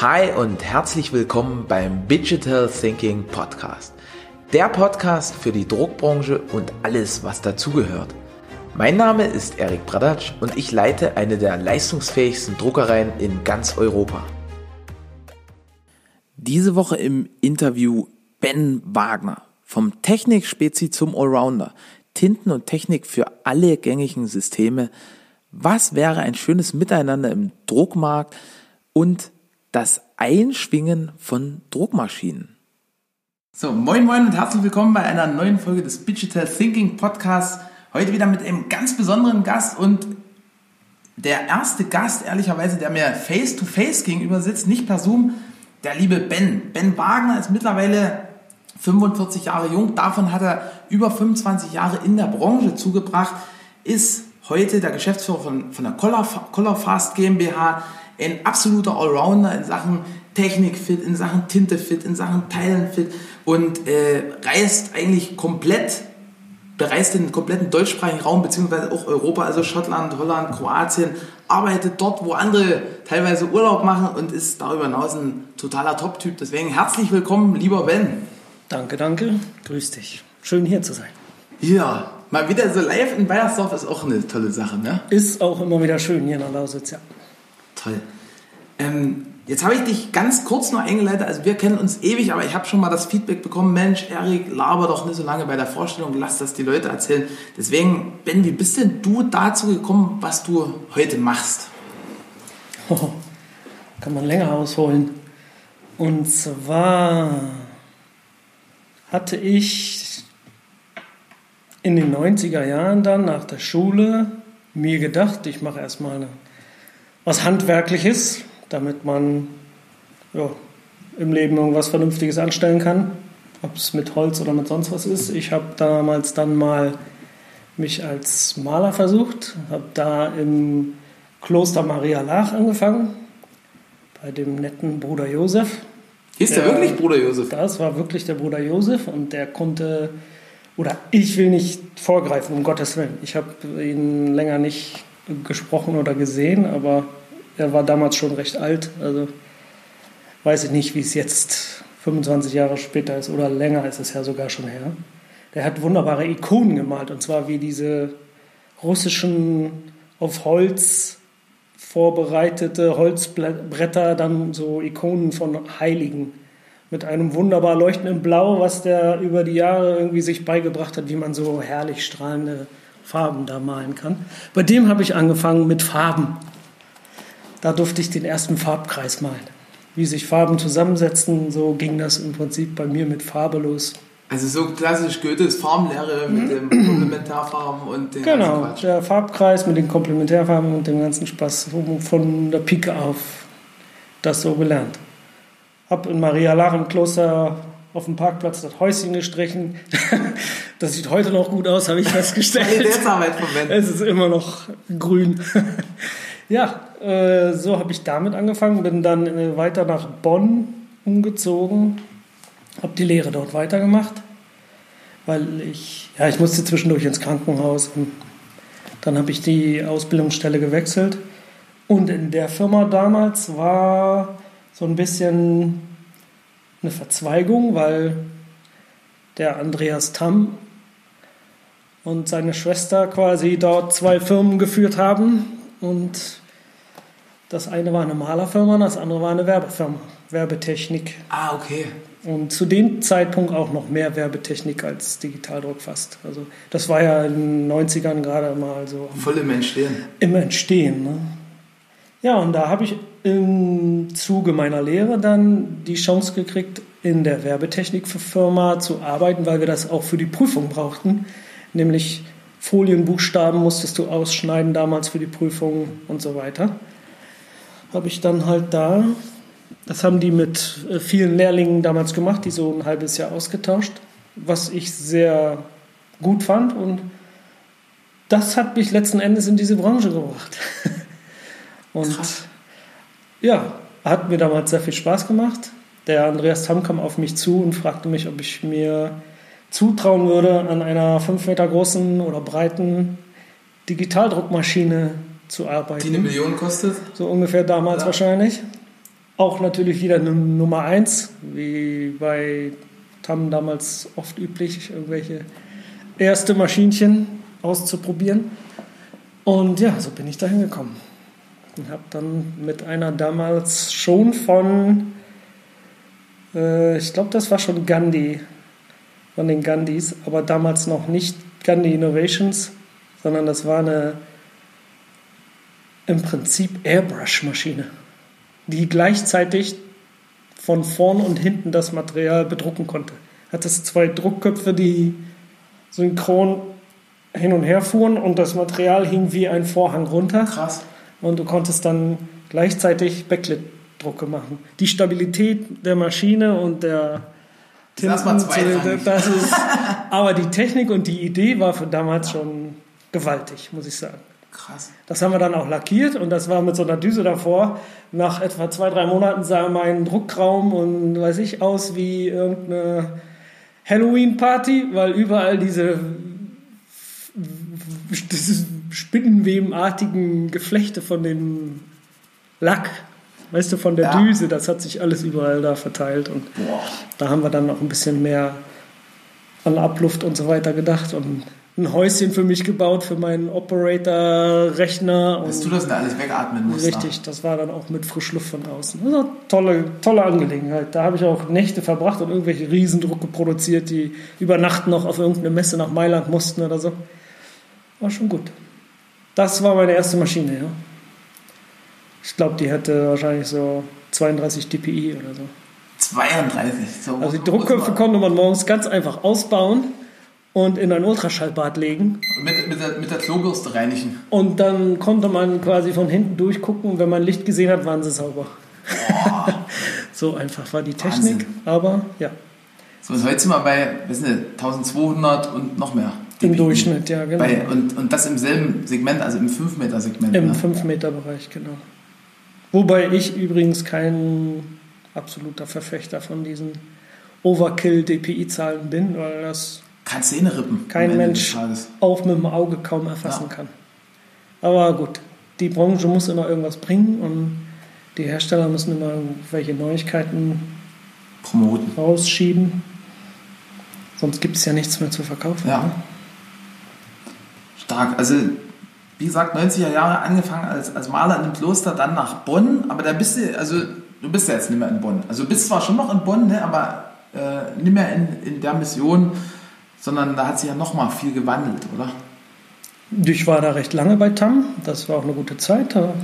Hi und herzlich willkommen beim Digital Thinking Podcast. Der Podcast für die Druckbranche und alles, was dazugehört. Mein Name ist Erik Bradatsch und ich leite eine der leistungsfähigsten Druckereien in ganz Europa. Diese Woche im Interview Ben Wagner vom Technik-Spezi zum Allrounder. Tinten und Technik für alle gängigen Systeme. Was wäre ein schönes Miteinander im Druckmarkt und das Einschwingen von Druckmaschinen? So, moin moin und herzlich willkommen bei einer neuen Folge des Digital Thinking Podcasts. Heute wieder mit einem ganz besonderen Gast und der erste Gast, ehrlicherweise, der mir face to face gegenüber sitzt, nicht per Zoom, der liebe Ben. Ben Wagner ist mittlerweile 45 Jahre jung, davon hat er über 25 Jahre in der Branche zugebracht, ist heute der Geschäftsführer von, von der Color, Color Fast GmbH, ein absoluter Allrounder in Sachen Technikfit, in Sachen Tintefit, in Sachen Teilenfit und äh, reist eigentlich komplett, bereist den kompletten deutschsprachigen Raum, beziehungsweise auch Europa, also Schottland, Holland, Kroatien, arbeitet dort, wo andere teilweise Urlaub machen und ist darüber hinaus ein totaler Top-Typ. Deswegen herzlich willkommen, lieber Ben. Danke, danke. Grüß dich. Schön hier zu sein. Ja, mal wieder so live in Bayersdorf ist auch eine tolle Sache, ne? Ist auch immer wieder schön hier in der Lausitz, ja. Toll. Ähm, Jetzt habe ich dich ganz kurz noch eingeleitet. Also wir kennen uns ewig, aber ich habe schon mal das Feedback bekommen, Mensch, Erik, laber doch nicht so lange bei der Vorstellung, lass das die Leute erzählen. Deswegen, Ben, wie bist denn du dazu gekommen, was du heute machst? Oh, kann man länger ausholen. Und zwar hatte ich in den 90er Jahren dann nach der Schule mir gedacht, ich mache erstmal was Handwerkliches damit man ja, im Leben irgendwas Vernünftiges anstellen kann, ob es mit Holz oder mit sonst was ist. Ich habe damals dann mal mich als Maler versucht, habe da im Kloster Maria Lach angefangen, bei dem netten Bruder Josef. Ist der, der wirklich Bruder Josef? Das war wirklich der Bruder Josef und der konnte, oder ich will nicht vorgreifen, um Gottes Willen. Ich habe ihn länger nicht gesprochen oder gesehen, aber er war damals schon recht alt, also weiß ich nicht, wie es jetzt 25 Jahre später ist oder länger ist es ja sogar schon her. Der hat wunderbare Ikonen gemalt und zwar wie diese russischen auf Holz vorbereitete Holzbretter, dann so Ikonen von Heiligen mit einem wunderbar leuchtenden Blau, was der über die Jahre irgendwie sich beigebracht hat, wie man so herrlich strahlende Farben da malen kann. Bei dem habe ich angefangen mit Farben. Da durfte ich den ersten Farbkreis malen. Wie sich Farben zusammensetzen, so ging das im Prinzip bei mir mit Farbe los. Also so klassisch Goethes Farbenlehre mit dem Komplementärfarben und den Genau, der Farbkreis mit den Komplementärfarben und dem ganzen Spaß von der Pike auf das so gelernt. Hab in Maria Lach im Kloster auf dem Parkplatz das Häuschen gestrichen. Das sieht heute noch gut aus, habe ich festgestellt. Es ist immer noch grün. Ja, äh, so habe ich damit angefangen, bin dann äh, weiter nach Bonn umgezogen, habe die Lehre dort weitergemacht, weil ich, ja, ich musste zwischendurch ins Krankenhaus und dann habe ich die Ausbildungsstelle gewechselt und in der Firma damals war so ein bisschen eine Verzweigung, weil der Andreas Tamm und seine Schwester quasi dort zwei Firmen geführt haben und das eine war eine Malerfirma, das andere war eine Werbefirma, Werbetechnik. Ah, okay. Und zu dem Zeitpunkt auch noch mehr Werbetechnik als Digitaldruck fast. Also das war ja in den 90ern gerade mal so. Voll im Entstehen. Im Entstehen. Ne? Ja, und da habe ich im Zuge meiner Lehre dann die Chance gekriegt, in der Werbetechnikfirma zu arbeiten, weil wir das auch für die Prüfung brauchten. Nämlich Folienbuchstaben musstest du ausschneiden damals für die Prüfung und so weiter. Habe ich dann halt da, das haben die mit äh, vielen Lehrlingen damals gemacht, die so ein halbes Jahr ausgetauscht, was ich sehr gut fand und das hat mich letzten Endes in diese Branche gebracht. und Krass. Ja, hat mir damals sehr viel Spaß gemacht. Der Andreas Tam kam auf mich zu und fragte mich, ob ich mir zutrauen würde, an einer fünf Meter großen oder breiten Digitaldruckmaschine zu arbeiten. Die eine Million kostet? So ungefähr damals ja. wahrscheinlich. Auch natürlich wieder eine Nummer 1, wie bei TAM damals oft üblich, irgendwelche erste Maschinchen auszuprobieren. Und ja, so bin ich da hingekommen. Und habe dann mit einer damals schon von, äh, ich glaube, das war schon Gandhi, von den Gandhis, aber damals noch nicht Gandhi Innovations, sondern das war eine im Prinzip Airbrush-Maschine, die gleichzeitig von vorn und hinten das Material bedrucken konnte. Hat es zwei Druckköpfe, die synchron hin und her fuhren und das Material hing wie ein Vorhang runter. Krass. Und du konntest dann gleichzeitig Backlit-Drucke machen. Die Stabilität der Maschine und der zweitrangig. das ist, aber die Technik und die Idee war für damals schon gewaltig, muss ich sagen. Krass. Das haben wir dann auch lackiert und das war mit so einer Düse davor. Nach etwa zwei, drei Monaten sah mein Druckraum und weiß ich aus wie irgendeine Halloween-Party, weil überall diese spinnenwebenartigen Geflechte von dem Lack, weißt du, von der Ja. Düse, das hat sich alles überall da verteilt und Boah. da haben wir dann noch ein bisschen mehr an Abluft und so weiter gedacht und ein Häuschen für mich gebaut für meinen Operator-Rechner. Dass du das denn alles wegatmen musst. Richtig, das war dann auch mit Frischluft von außen. Also tolle, tolle Angelegenheit. Da habe ich auch Nächte verbracht und irgendwelche Riesendrucke produziert, die über Nacht noch auf irgendeine Messe nach Mailand mussten oder so. War schon gut. Das war meine erste Maschine, ja. Ich glaube, die hätte wahrscheinlich so 32 dpi oder so. 32. So, Also die Druckköpfe konnte man morgens ganz einfach ausbauen und in ein Ultraschallbad legen. Mit, mit, der, mit der Klobürste reinigen. Und dann konnte man quasi von hinten durchgucken. und Wenn man Licht gesehen hat, waren sie sauber. so einfach war die Technik. Wahnsinn. Aber ja, So, heute sind wir bei, wissen Sie, 1200 und noch mehr. Im. Durchschnitt, ja, genau. Bei, und, und das im selben Segment, also im 5-Meter-Segment. Im ne? 5-Meter-Bereich, genau. Wobei ich übrigens kein absoluter Verfechter von diesen Overkill-DPI-Zahlen bin, weil das Kannst du eh nicht rippen. kein Mensch auch mit dem Auge kaum erfassen Ja. kann. Aber gut, die Branche muss immer irgendwas bringen und die Hersteller müssen immer welche Neuigkeiten Promoten. rausschieben. Sonst gibt es ja nichts mehr zu verkaufen. Ja. Stark. Also, wie gesagt, 90er Jahre angefangen als, als Maler in einem Kloster, dann nach Bonn. Aber da bist du, also, du bist ja jetzt nicht mehr in Bonn. Also, du bist zwar schon noch in Bonn, ne, aber äh, nicht mehr in, in der Mission, sondern da hat sich ja nochmal viel gewandelt, oder? Ich war da recht lange bei TAM, das war auch eine gute Zeit, da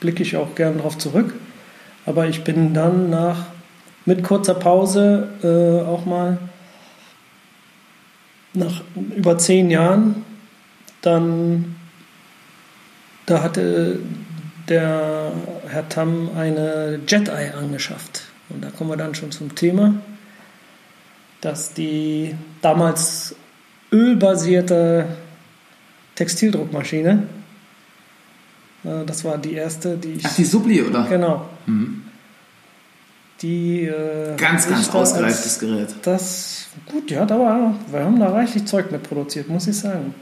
blicke ich auch gern drauf zurück. Aber ich bin dann nach, mit kurzer Pause äh, auch mal nach über zehn Jahren, dann, da hatte der Herr Tam eine Jet-Eye angeschafft. Und da kommen wir dann schon zum Thema, dass die damals ölbasierte Textildruckmaschine. Äh, Das war die erste, die ich. Ach, die Subli, oder? Genau. Mhm. Die. Äh, Ganz, ganz ausgereiftes Gerät. Das. Gut, ja, da war. Wir haben da reichlich Zeug mit produziert, muss ich sagen.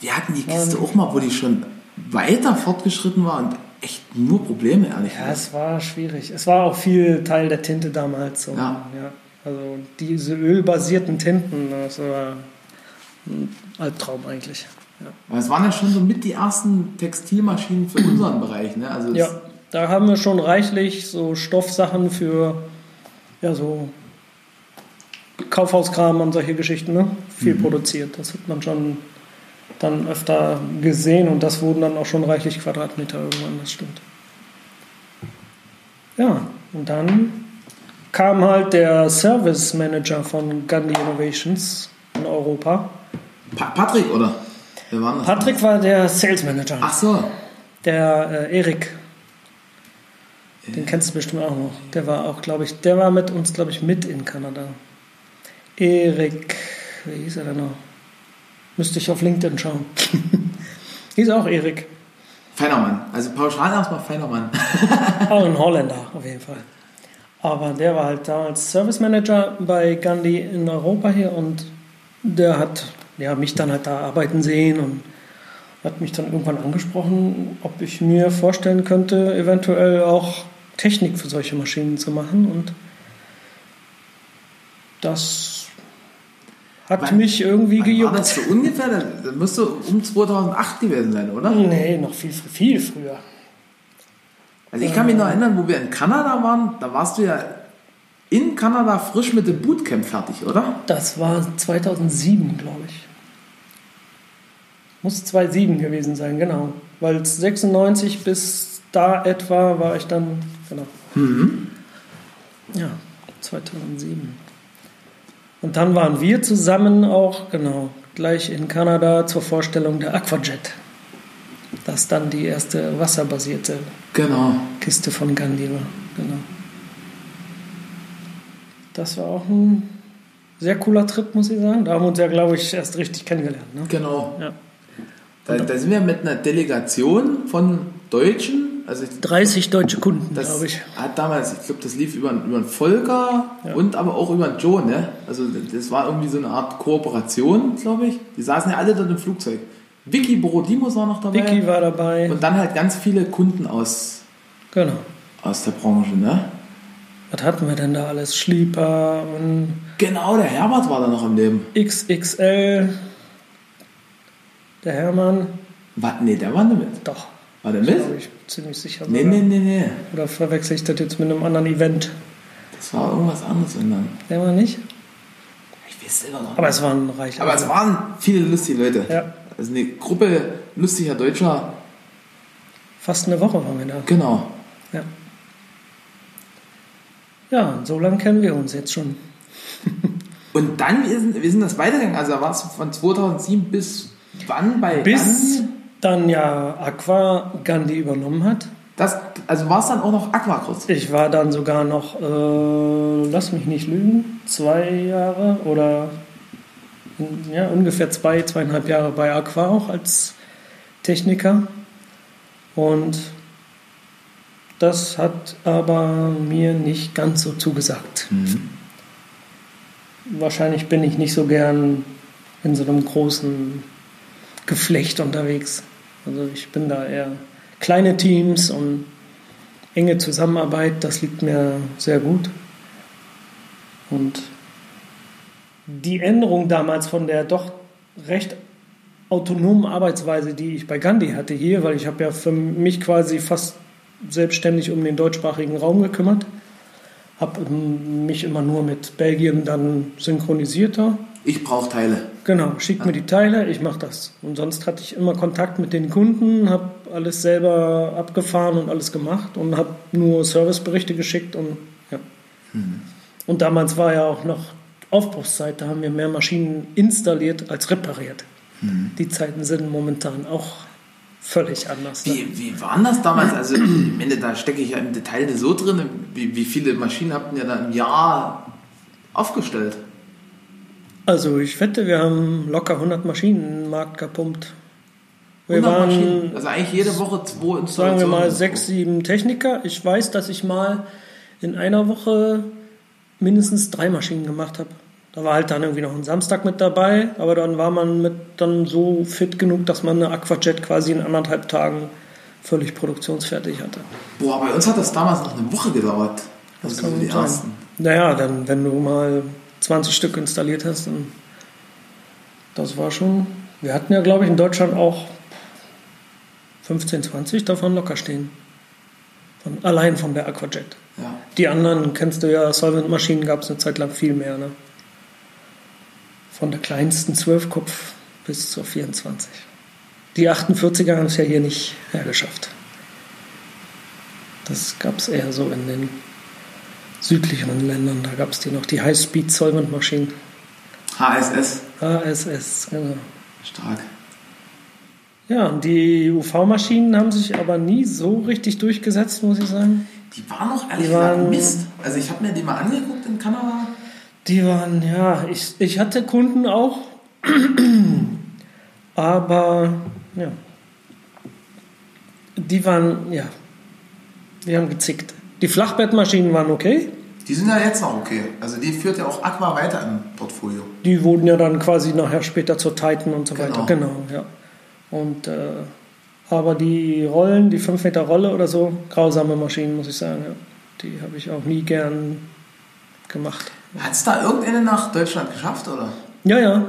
Wir hatten die Kiste auch mal, wo die schon weiter fortgeschritten war und echt nur Probleme, ehrlich Ja, gesagt. es war schwierig. Es war auch viel Teil der Tinte damals. So. Ja. Also diese ölbasierten Tinten, das war ein Albtraum eigentlich. Ja. Aber es waren ja schon so mit die ersten Textilmaschinen für unseren Bereich, ne? Also Ja, da haben wir schon reichlich so Stoffsachen für ja so Kaufhauskram und solche Geschichten, ne? Viel produziert. Das hat man schon dann öfter gesehen und das wurden dann auch schon reichlich Quadratmeter irgendwann, das stimmt. Ja, und dann kam halt der Service Manager von Gandhi Innovations in Europa. Pa Patrick, oder? Wer war das? Patrick war der Sales Manager. Ach so. Der äh, Erik, den kennst du bestimmt auch noch. Der war auch, glaube ich, der war mit uns, glaube ich, mit in Kanada. Erik, wie hieß er denn noch? Müsste ich auf LinkedIn schauen. hieß auch Erik. Feiner Mann. Also pauschal erstmal feiner Mann. Auch ein Holländer, auf jeden Fall. Aber der war halt damals Service Manager bei Gandhi in Europa hier und der hat ja, mich dann halt da arbeiten sehen und hat mich dann irgendwann angesprochen, ob ich mir vorstellen könnte, eventuell auch Technik für solche Maschinen zu machen und das hat Wann- mich irgendwie Wann war gejuckt. das so ungefähr? Das müsste um 2008 gewesen sein, oder? Nee, noch viel, viel früher. Also ich kann mich noch erinnern, wo wir in Kanada waren, da warst du ja in Kanada frisch mit dem Bootcamp fertig, oder? Das war 2007, glaube ich. Muss 2007 gewesen sein, genau. Weil 96 bis da etwa war ich dann, genau. Ja, 2007. Und dann waren wir zusammen auch, genau, gleich in Kanada zur Vorstellung der Aquajet. Das ist dann die erste wasserbasierte Genau. Kiste von Gandhi war. Genau. Das war auch ein sehr cooler Trip, muss ich sagen. Da haben wir uns ja, glaube ich, erst richtig kennengelernt. Ne? Genau. Ja. Da, da sind wir mit einer Delegation von Deutschen, also ich- 30 deutsche Kunden, das glaube ich. hat damals, ich glaube, das lief über, über den Volker Ja. und aber auch über den Joe, ne? Also das war irgendwie so eine Art Kooperation, glaube ich. Die saßen ja alle dort im Flugzeug. Vicky Borodimos war noch dabei. Vicky war dabei. und dann halt ganz viele Kunden aus, Genau. aus der Branche, ne? Was hatten wir denn da alles? Schlieper und Genau, der Herbert war da noch im Leben. XXL. Der Hermann. War, nee, der war nicht mit. Doch, War der mit? ich, ziemlich sicher. Nee, nee, nee, nee. Oder verwechsel ich das jetzt mit einem anderen Event? Das war irgendwas anderes. Und dann, Der war nicht. ich weiß selber noch. Aber es waren reiche. Aber es waren viele lustige Leute. Ja. Also eine Gruppe lustiger Deutscher. Fast eine Woche waren wir da. Genau. Ja. Ja, so lange kennen wir uns jetzt schon. Und dann, wie sind, wie sind das weitergegangen? Also warst du von 2007 bis wann bei Bis? Dann ja Aqua Gandhi übernommen hat. Das, also war es dann auch noch Aqua kurz? Ich war dann sogar noch, äh, lass mich nicht lügen, zwei Jahre oder ja, ungefähr zwei, zweieinhalb Jahre bei Aqua auch als Techniker. Und das hat aber mir nicht ganz so zugesagt. Wahrscheinlich bin ich nicht so gern in so einem großen Geflecht unterwegs. Also ich bin da eher kleine Teams und enge Zusammenarbeit, das liegt mir sehr gut. Und die Änderung damals von der doch recht autonomen Arbeitsweise, die ich bei Gandhi hatte hier, weil ich habe ja für mich quasi fast selbstständig um den deutschsprachigen Raum gekümmert, habe mich immer nur mit Belgien dann synchronisiert. Ich brauche Teile. Genau, schickt mir die Teile, ich mache das. Und sonst hatte ich immer Kontakt mit den Kunden, habe alles selber abgefahren und alles gemacht und habe nur Serviceberichte geschickt und ja. Und damals war ja auch noch Aufbruchszeit, da haben wir mehr Maschinen installiert als repariert. Die Zeiten sind momentan auch völlig anders. Ne? Wie, wie war denn das damals? Also, ich meine, da stecke ich ja im Detail nicht so drin. Wie, wie viele Maschinen habt ihr da im Jahr aufgestellt? Also ich wette, wir haben locker 100 Maschinen in den Markt gepumpt. Wir 100 waren Maschinen. Also eigentlich jede Woche zwei Installationen. sagen wir mal sechs, sieben Techniker. Ich weiß, dass ich mal in einer Woche mindestens drei Maschinen gemacht habe. Da war halt dann irgendwie noch ein Samstag mit dabei, aber dann war man mit dann so fit genug, dass man eine Aquajet quasi in anderthalb Tagen völlig produktionsfertig hatte. Boah, bei uns hat das damals noch eine Woche gedauert. Also kann so die ersten. Naja, dann wenn du mal 20 Stück installiert hast, dann das war schon. Wir hatten ja, glaube ich, in Deutschland auch 15, 20 davon locker stehen. Von, allein von der Aquajet. Ja. Die anderen kennst du ja, Solvent-Maschinen gab es eine Zeit lang viel mehr. Ne? Von der kleinsten 12-Kopf bis zur 24. Die 48er haben es ja hier nicht hergeschafft. Das gab es eher so in den südlicheren Ländern. Da gab es die noch, die High-Speed-Solvent-Maschinen. HSS. ASS, genau. Stark. Ja, und die UV-Maschinen haben sich aber nie so richtig durchgesetzt, muss ich sagen. Die waren noch ehrlich Die gesagt waren- Mist. Also ich habe mir die mal angeguckt in Kanada. Die waren, ja, ich, ich hatte Kunden auch, aber ja, die waren, ja, die haben gezickt. Die Flachbettmaschinen waren okay, Die sind ja jetzt noch okay. Also die führt ja auch Aqua weiter im Portfolio. die wurden ja dann quasi nachher später zur Titan und so weiter. Genau. Genau, ja. Und äh, Aber die Rollen, die 5 Meter Rolle oder so, grausame Maschinen, muss ich sagen. Ja. Die habe ich auch nie gern gemacht. Hat es da irgendeine nach Deutschland geschafft, oder? Ja, ja.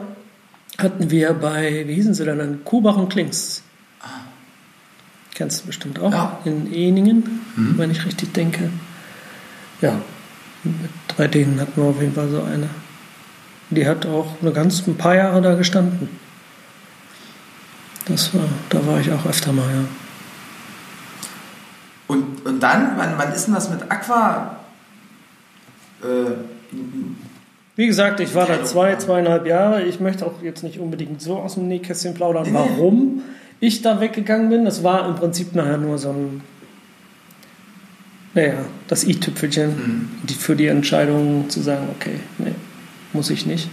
Hatten wir bei, wie hießen sie denn dann? Kubach und Klings. Kennst du bestimmt auch. Ja. In Eningen, wenn ich richtig denke. Ja, mit, bei denen hatten wir auf jeden Fall so eine. Die hat auch eine ganz, ein paar Jahre da gestanden. Das war, da war ich auch öfter mal, ja. Und, und dann, wann, wann ist denn das mit Aqua? Äh, Wie gesagt, ich war da zwei, zweieinhalb Jahre. Ich möchte auch jetzt nicht unbedingt so aus dem Nähkästchen plaudern, warum ich da weggegangen bin. Das war im Prinzip nachher nur so ein, naja, das i-Tüpfelchen Mhm. die für die Entscheidung zu sagen, okay, nee, muss ich nicht.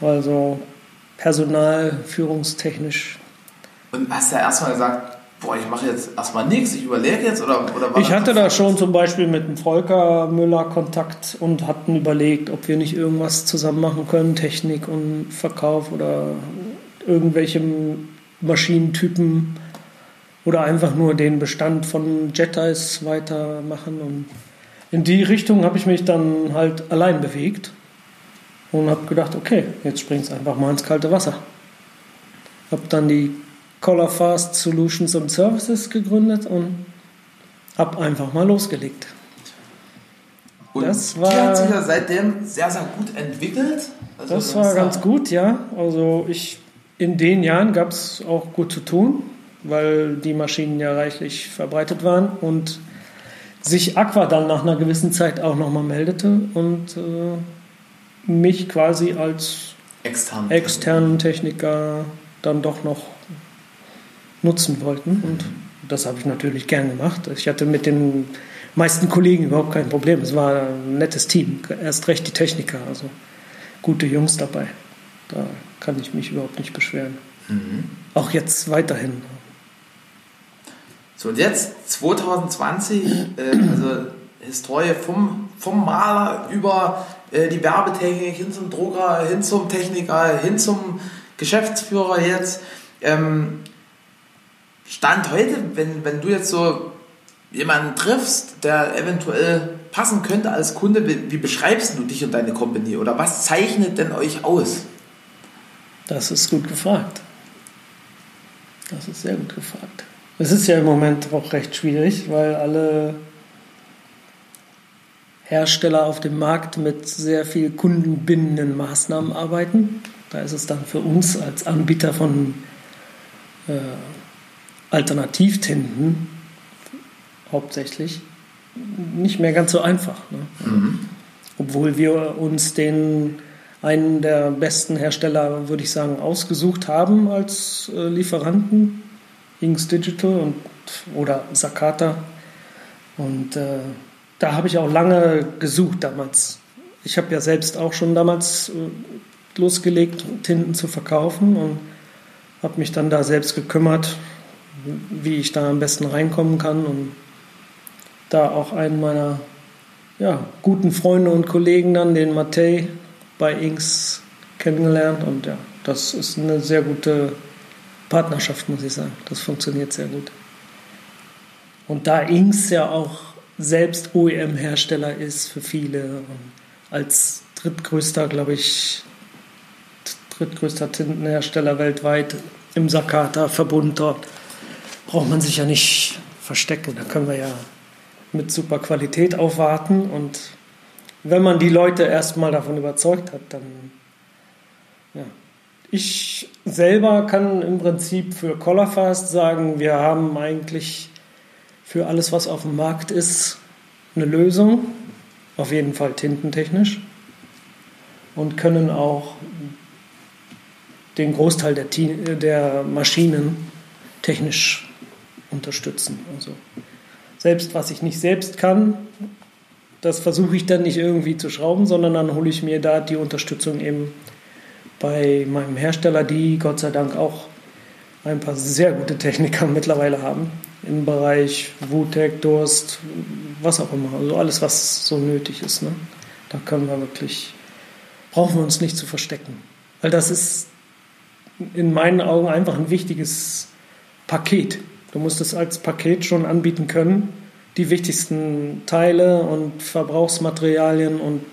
Also Personal, führungstechnisch. und hast ja erstmal gesagt, boah, ich mache jetzt erstmal nichts, ich überlege jetzt, oder, oder Ich hatte da schon zum Beispiel mit dem Volker Müller Kontakt und hatten überlegt, ob wir nicht irgendwas zusammen machen können, Technik und Verkauf oder irgendwelche Maschinentypen oder einfach nur den Bestand von Jetais weitermachen. Und in die Richtung habe ich mich dann halt allein bewegt und habe gedacht, okay, jetzt springst einfach mal ins kalte Wasser. Habe dann die Color Fast Solutions and Services gegründet und hab einfach mal losgelegt. Und das die war- hat sich ja seitdem sehr, sehr gut entwickelt. Also Das war ganz gut, ja. Also ich in den Jahren gab es auch gut zu tun, weil die Maschinen ja reichlich verbreitet waren und sich Aqua dann nach einer gewissen Zeit auch nochmal meldete und äh, mich quasi als Extern. externen Techniker dann doch noch nutzen wollten. Und das habe ich natürlich gern gemacht. Ich hatte mit den meisten Kollegen überhaupt kein Problem. Es war ein nettes Team. Erst recht die Techniker, also gute Jungs dabei. Da kann ich mich überhaupt nicht beschweren. Auch jetzt weiterhin. So, und jetzt 2020, äh, also Historie vom, vom Maler über äh, die Werbetechnik hin zum Drucker, hin zum Techniker, hin zum Geschäftsführer jetzt. Ähm, Stand heute, wenn, wenn du jetzt so jemanden triffst, der eventuell passen könnte als Kunde, wie, wie beschreibst du dich und deine Company? Oder was zeichnet denn euch aus? Das ist gut gefragt. Das ist sehr gut gefragt. Es ist ja im Moment auch recht schwierig, weil alle Hersteller auf dem Markt mit sehr viel kundenbindenden Maßnahmen arbeiten. Da ist es dann für uns als Anbieter von äh, Alternativtinten hauptsächlich nicht mehr ganz so einfach. Ne? Obwohl wir uns den einen der besten Hersteller, würde ich sagen, ausgesucht haben als äh, Lieferanten, Inks Digital und, oder Sakata. Und äh, da habe ich auch lange gesucht damals. Ich habe ja selbst auch schon damals äh, losgelegt, Tinten zu verkaufen und habe mich dann da selbst gekümmert, wie ich da am besten reinkommen kann und da auch einen meiner ja, guten Freunde und Kollegen dann, den Matej bei Inks kennengelernt und ja, das ist eine sehr gute Partnerschaft, muss ich sagen. Das funktioniert sehr gut. Und da Inks ja auch selbst OEM-Hersteller ist für viele und als drittgrößter, glaube ich, drittgrößter Tintenhersteller weltweit im Sakata-Verbund dort, braucht man sich ja nicht verstecken. Da können wir ja mit super Qualität aufwarten und wenn man die Leute erstmal davon überzeugt hat, dann ja. Ich selber kann im Prinzip für Colorfast sagen, wir haben eigentlich für alles, was auf dem Markt ist, eine Lösung, auf jeden Fall tintentechnisch und können auch den Großteil der, der Maschinen technisch unterstützen. Also selbst was ich nicht selbst kann, das versuche ich dann nicht irgendwie zu schrauben, sondern dann hole ich mir da die Unterstützung eben bei meinem Hersteller, die Gott sei Dank auch ein paar sehr gute Techniker mittlerweile haben im Bereich WUTEC, Durst, was auch immer. Also alles, was so nötig ist. Ne? Da können wir wirklich, brauchen wir uns nicht zu verstecken. Weil das ist in meinen Augen einfach ein wichtiges Paket. Du musst es als Paket schon anbieten können. Die wichtigsten Teile und Verbrauchsmaterialien und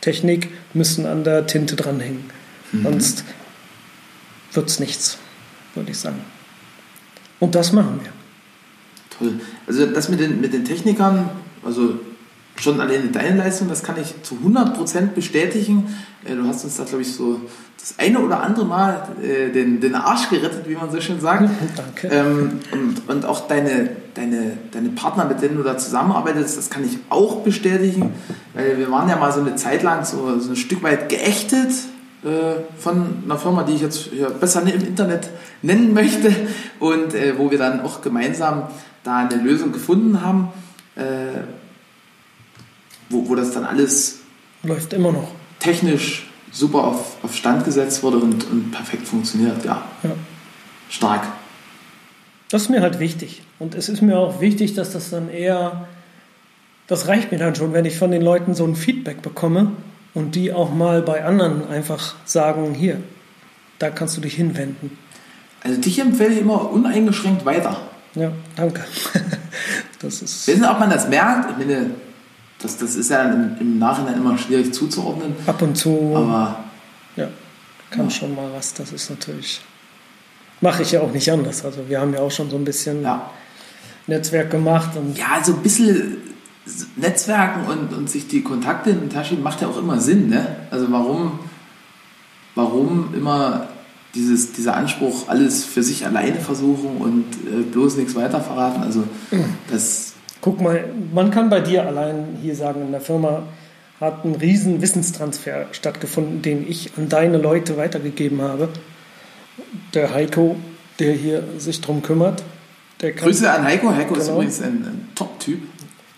Technik müssen an der Tinte dranhängen. Mhm. Sonst wird es nichts, würde ich sagen. Und das machen wir. Toll. Also das mit den, mit den Technikern, also schon alleine deine Leistung, das kann ich zu 100% bestätigen. Äh, du hast uns da, glaube ich, so das eine oder andere Mal äh, den, den Arsch gerettet, wie man so schön sagt. Danke. Ähm, und, und auch deine, deine, deine Partner, mit denen du da zusammenarbeitest, das kann ich auch bestätigen. Weil wir waren ja mal so eine Zeit lang so, so ein Stück weit geächtet äh, von einer Firma, die ich jetzt besser im Internet nennen möchte. Und äh, wo wir dann auch gemeinsam da eine Lösung gefunden haben äh, wo, wo das dann alles läuft immer noch technisch super auf, auf Stand gesetzt wurde und, und perfekt funktioniert. Ja. ja. Stark. Das ist mir halt wichtig. Und es ist mir auch wichtig, dass das dann eher, das reicht mir dann schon, wenn ich von den Leuten so ein Feedback bekomme und die auch mal bei anderen einfach sagen, hier, da kannst du dich hinwenden. Also dich empfehle ich immer uneingeschränkt weiter. Ja, danke. das ist Wissen, ob man das merkt? Ich meine, das, das ist ja im, im Nachhinein immer schwierig zuzuordnen. Ab und zu. Aber. Ja, kann ja. schon mal was. Das ist natürlich. Mache ich ja auch nicht anders. Also, wir haben ja auch schon so ein bisschen ja. Netzwerk gemacht. Und ja, so ein bisschen Netzwerken und, und sich die Kontakte in die Tasche macht ja auch immer Sinn. Ne? Also, warum, warum immer dieses, dieser Anspruch, alles für sich alleine versuchen und äh, bloß nichts weiter verraten? Also, mhm. das Guck mal, man kann bei dir allein hier sagen, in der Firma hat ein riesen Wissenstransfer stattgefunden, den ich an deine Leute weitergegeben habe. Der Heiko, der hier sich drum kümmert. Der kann, Grüße an Heiko. Heiko genau, ist übrigens ein, ein Top-Typ.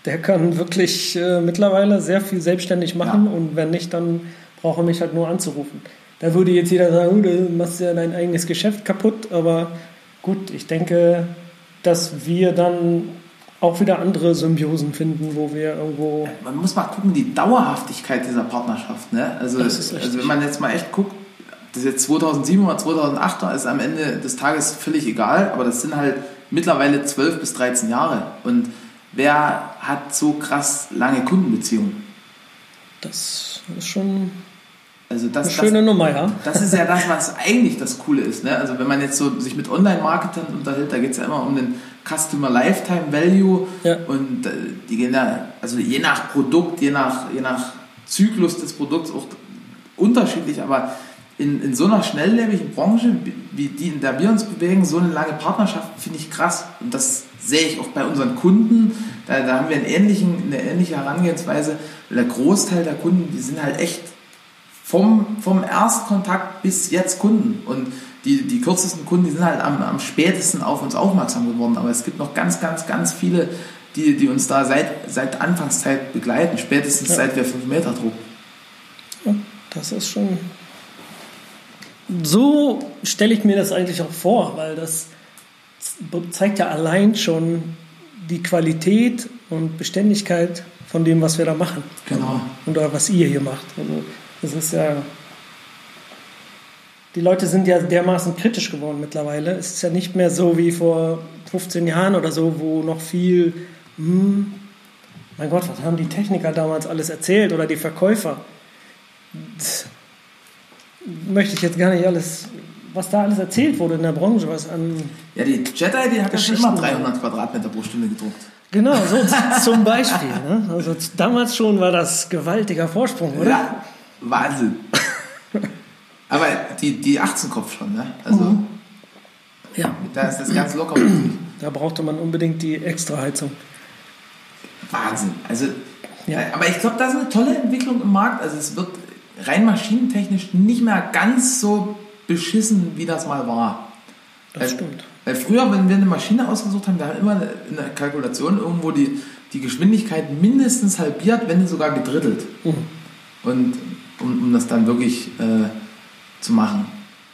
Der kann wirklich äh, mittlerweile sehr viel selbstständig machen ja. und wenn nicht, dann braucht er mich halt nur anzurufen. Da würde jetzt jeder sagen, oh, du machst ja dein eigenes Geschäft kaputt, aber gut, ich denke, dass wir dann auch wieder andere Symbiosen finden, wo wir irgendwo. Man muss mal gucken, die Dauerhaftigkeit dieser Partnerschaft. Ne? Also, also wenn man jetzt mal echt guckt, das ist jetzt 2007 oder 2008 ist am Ende des Tages völlig egal, aber das sind halt mittlerweile 12 bis 13 Jahre. Und wer hat so krass lange Kundenbeziehungen? Das ist schon also das, Eine schöne das, Nummer, ja. Das ist ja das, was eigentlich das Coole ist. Ne? Also wenn man jetzt so sich mit Online-Marketern unterhält, da geht es ja immer um den Customer Lifetime Value ja. und äh, die gehen da, also je nach Produkt, je nach, je nach Zyklus des Produkts auch unterschiedlich, aber in, in so einer schnelllebigen Branche, wie die, in der wir uns bewegen, so eine lange Partnerschaft finde ich krass. Und das sehe ich auch bei unseren Kunden. Da, da haben wir einen ähnlichen, eine ähnliche Herangehensweise. Der Großteil der Kunden, die sind halt echt vom, vom Erstkontakt bis jetzt Kunden. Und die, die kürzesten Kunden, die sind halt am, am spätesten auf uns aufmerksam geworden. Aber es gibt noch ganz, ganz, ganz viele, die, die uns da seit, seit Anfangszeit begleiten, spätestens ja. seit wir 5 Meter drucken. Ja, das ist schon. So stelle ich mir das eigentlich auch vor, weil das zeigt ja allein schon die Qualität und Beständigkeit von dem, was wir da machen. Genau. Oder was ihr hier macht. Das ist ja. Die Leute sind ja dermaßen kritisch geworden mittlerweile. Es ist ja nicht mehr so wie vor 15 Jahren oder so, wo noch viel, hm, mein Gott, was haben die Techniker damals alles erzählt oder die Verkäufer? Das möchte ich jetzt gar nicht alles, was da alles erzählt wurde in der Branche, was an. Ja, die Jedi, die hat ja schon immer 300 Quadratmeter pro Stunde gedruckt. Genau, so zum Beispiel. Ne? Also damals schon war das gewaltiger Vorsprung, oder? Ja. Wahnsinn. Aber die, die 18 Kopf schon, ne? Also, mhm. Ja. Da ist das ganz locker. Da brauchte man unbedingt die Extraheizung. Wahnsinn. Also, ja. aber ich glaube, das ist eine tolle Entwicklung im Markt. Also es wird rein maschinentechnisch nicht mehr ganz so beschissen, wie das mal war. Das weil, stimmt. Weil früher, wenn wir eine Maschine ausgesucht haben, wir haben immer in der Kalkulation irgendwo die, die Geschwindigkeit mindestens halbiert, wenn nicht sogar gedrittelt. Mhm. Und um, um das dann wirklich äh, zu machen.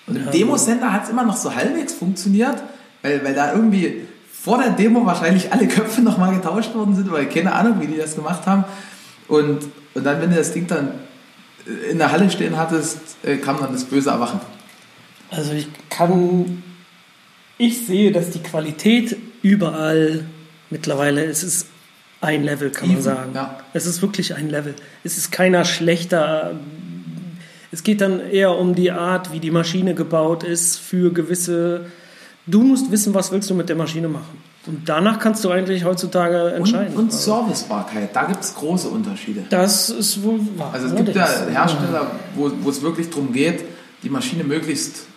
Und im ja, Demo-Center hat es immer noch so halbwegs funktioniert, weil, weil da irgendwie vor der Demo wahrscheinlich alle Köpfe nochmal getauscht worden sind, weil keine Ahnung, wie die das gemacht haben. Und, und dann, wenn du das Ding dann in der Halle stehen hattest, äh, kam dann das böse Erwachen. Also ich kann ich sehe, dass die Qualität überall mittlerweile, es ist ein Level, kann man Even, sagen. ja. Es ist wirklich ein Level. Es ist keiner schlechter. Es geht dann eher um die Art, wie die Maschine gebaut ist für gewisse. Du musst wissen, was willst du mit der Maschine machen. Und danach kannst du eigentlich heutzutage entscheiden. Und, und Servicebarkeit, da gibt es große Unterschiede. das ist wohl wahr. Also es gibt ja Hersteller, wo, wo es wirklich darum geht, die Maschine möglichst